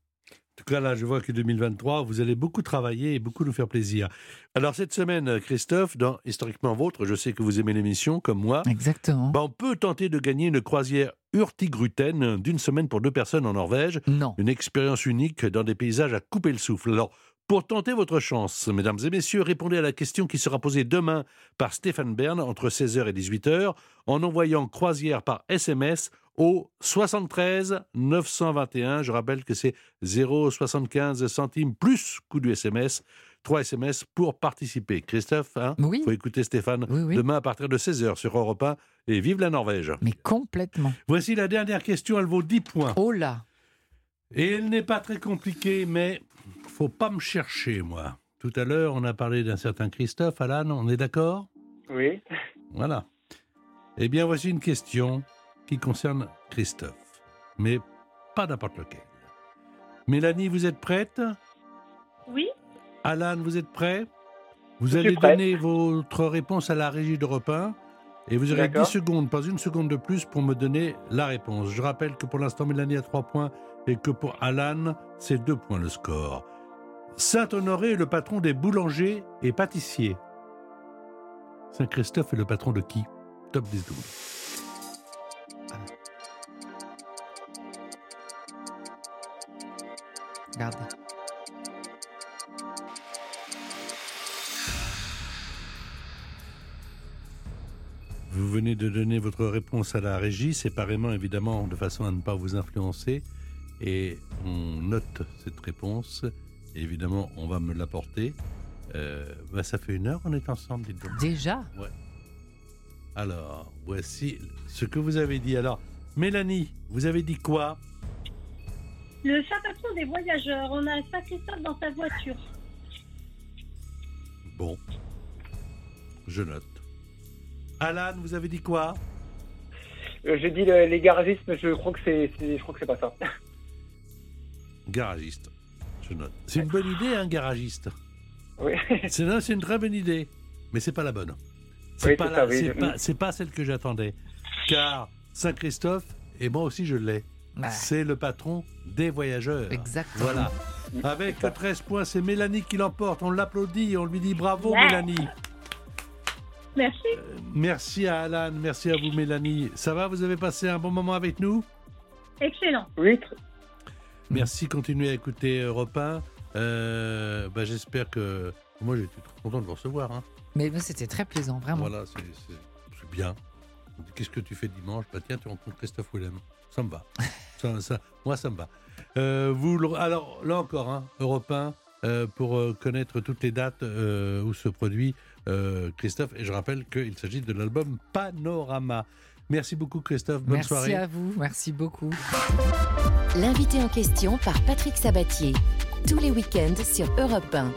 Speaker 1: En tout cas, là, je vois que 2023, vous allez beaucoup travailler et beaucoup nous faire plaisir. Alors, cette semaine, Christophe, dans Historiquement Vôtre, je sais que vous aimez l'émission, comme moi.
Speaker 2: Exactement.
Speaker 1: Ben, on peut tenter de gagner une croisière Hurtigruten d'une semaine pour deux personnes en Norvège.
Speaker 2: Non.
Speaker 1: Une expérience unique dans des paysages à couper le souffle. Alors, pour tenter votre chance, mesdames et messieurs, répondez à la question qui sera posée demain par Stéphane Bern entre 16h et 18h en envoyant croisière par SMS au 73 921. Je rappelle que c'est 0,75 centimes plus coût du SMS. 3 SMS pour participer. Christophe, hein
Speaker 2: Oui.
Speaker 1: faut écouter Stéphane demain à partir de 16h sur Europe 1 et vive la Norvège.
Speaker 2: Mais complètement.
Speaker 1: Voici la dernière question, elle vaut 10 points.
Speaker 2: Oh là
Speaker 1: Et elle n'est pas très compliquée, mais faut pas me chercher, moi. Tout à l'heure, on a parlé d'un certain Christophe, Alan, on est d'accord?
Speaker 4: Oui.
Speaker 1: Voilà. Eh bien, voici une question qui concerne Christophe, mais pas n'importe lequel. Mélanie, vous êtes prête?
Speaker 3: Oui.
Speaker 1: Alan, vous êtes prêt? Vous
Speaker 4: Je
Speaker 1: allez donner votre réponse à la régie d'Europe 1 et vous aurez 10
Speaker 4: D'accord.
Speaker 1: secondes, pas une seconde de plus, pour me donner la réponse. Je rappelle que pour l'instant, Mélanie a 3 points et que pour Alan, c'est 2 points le score. Saint-Honoré est le patron des boulangers et pâtissiers. Saint-Christophe est le patron de qui? Top 10 secondes.
Speaker 2: Regardez.
Speaker 1: Vous venez de donner votre réponse à la régie, séparément évidemment, de façon à ne pas vous influencer. Et on note cette réponse. Et évidemment, on va me l'apporter. Euh, bah, ça fait une heure qu'on est ensemble, dites donc.
Speaker 2: Déjà
Speaker 1: Ouais. Alors, voici ce que vous avez dit. Alors, Mélanie, vous avez dit quoi?
Speaker 3: Le Saint-Patron des voyageurs, on a Saint-Christophe dans sa voiture.
Speaker 1: Bon, je note. Alan, vous avez dit quoi?
Speaker 4: Euh, J'ai dit le- les garagistes, mais je crois que c'est, c'est- je crois que c'est pas ça.
Speaker 1: Garagiste. Je note. C'est une bonne idée, un garagiste.
Speaker 4: Oui.
Speaker 1: C'est non, c'est une très bonne idée, mais c'est pas la bonne. C'est
Speaker 4: Oui,
Speaker 1: pas,
Speaker 4: c'est
Speaker 1: la-
Speaker 4: ça, oui.
Speaker 1: c'est pas, c'est pas celle que j'attendais. Car Saint-Christophe, et moi aussi je l'ai, C'est le patron des voyageurs.
Speaker 2: Exactement.
Speaker 1: Voilà. Avec 13 points, c'est Mélanie qui l'emporte. On l'applaudit, on lui dit bravo
Speaker 3: Ouais.
Speaker 1: Mélanie.
Speaker 3: Merci.
Speaker 1: Merci à Alan, merci à vous Mélanie. Ça va, vous avez passé un bon moment avec nous?
Speaker 3: Excellent.
Speaker 4: Oui,
Speaker 1: Merci, continuez à écouter Europe 1. Euh, bah, J'espère que... Moi j'étais très content de vous recevoir. hein.
Speaker 2: Mais mais c'était très plaisant, vraiment.
Speaker 1: Voilà, c'est bien. Qu'est-ce que tu fais dimanche? Bah tiens, tu rencontres Christophe Willem. Ça me va. Ça- ça- moi, ça me va. Euh, vous, alors, là encore, hein, Europe 1, euh, pour euh, connaître toutes les dates euh, où se produit euh, Christophe. Et je rappelle qu'il s'agit de l'album Panorama. Merci beaucoup, Christophe. Bonne
Speaker 2: merci
Speaker 1: soirée.
Speaker 2: à vous, merci beaucoup.
Speaker 8: L'invité en question par Patrick Sabatier. Tous les week-ends sur Europe 1.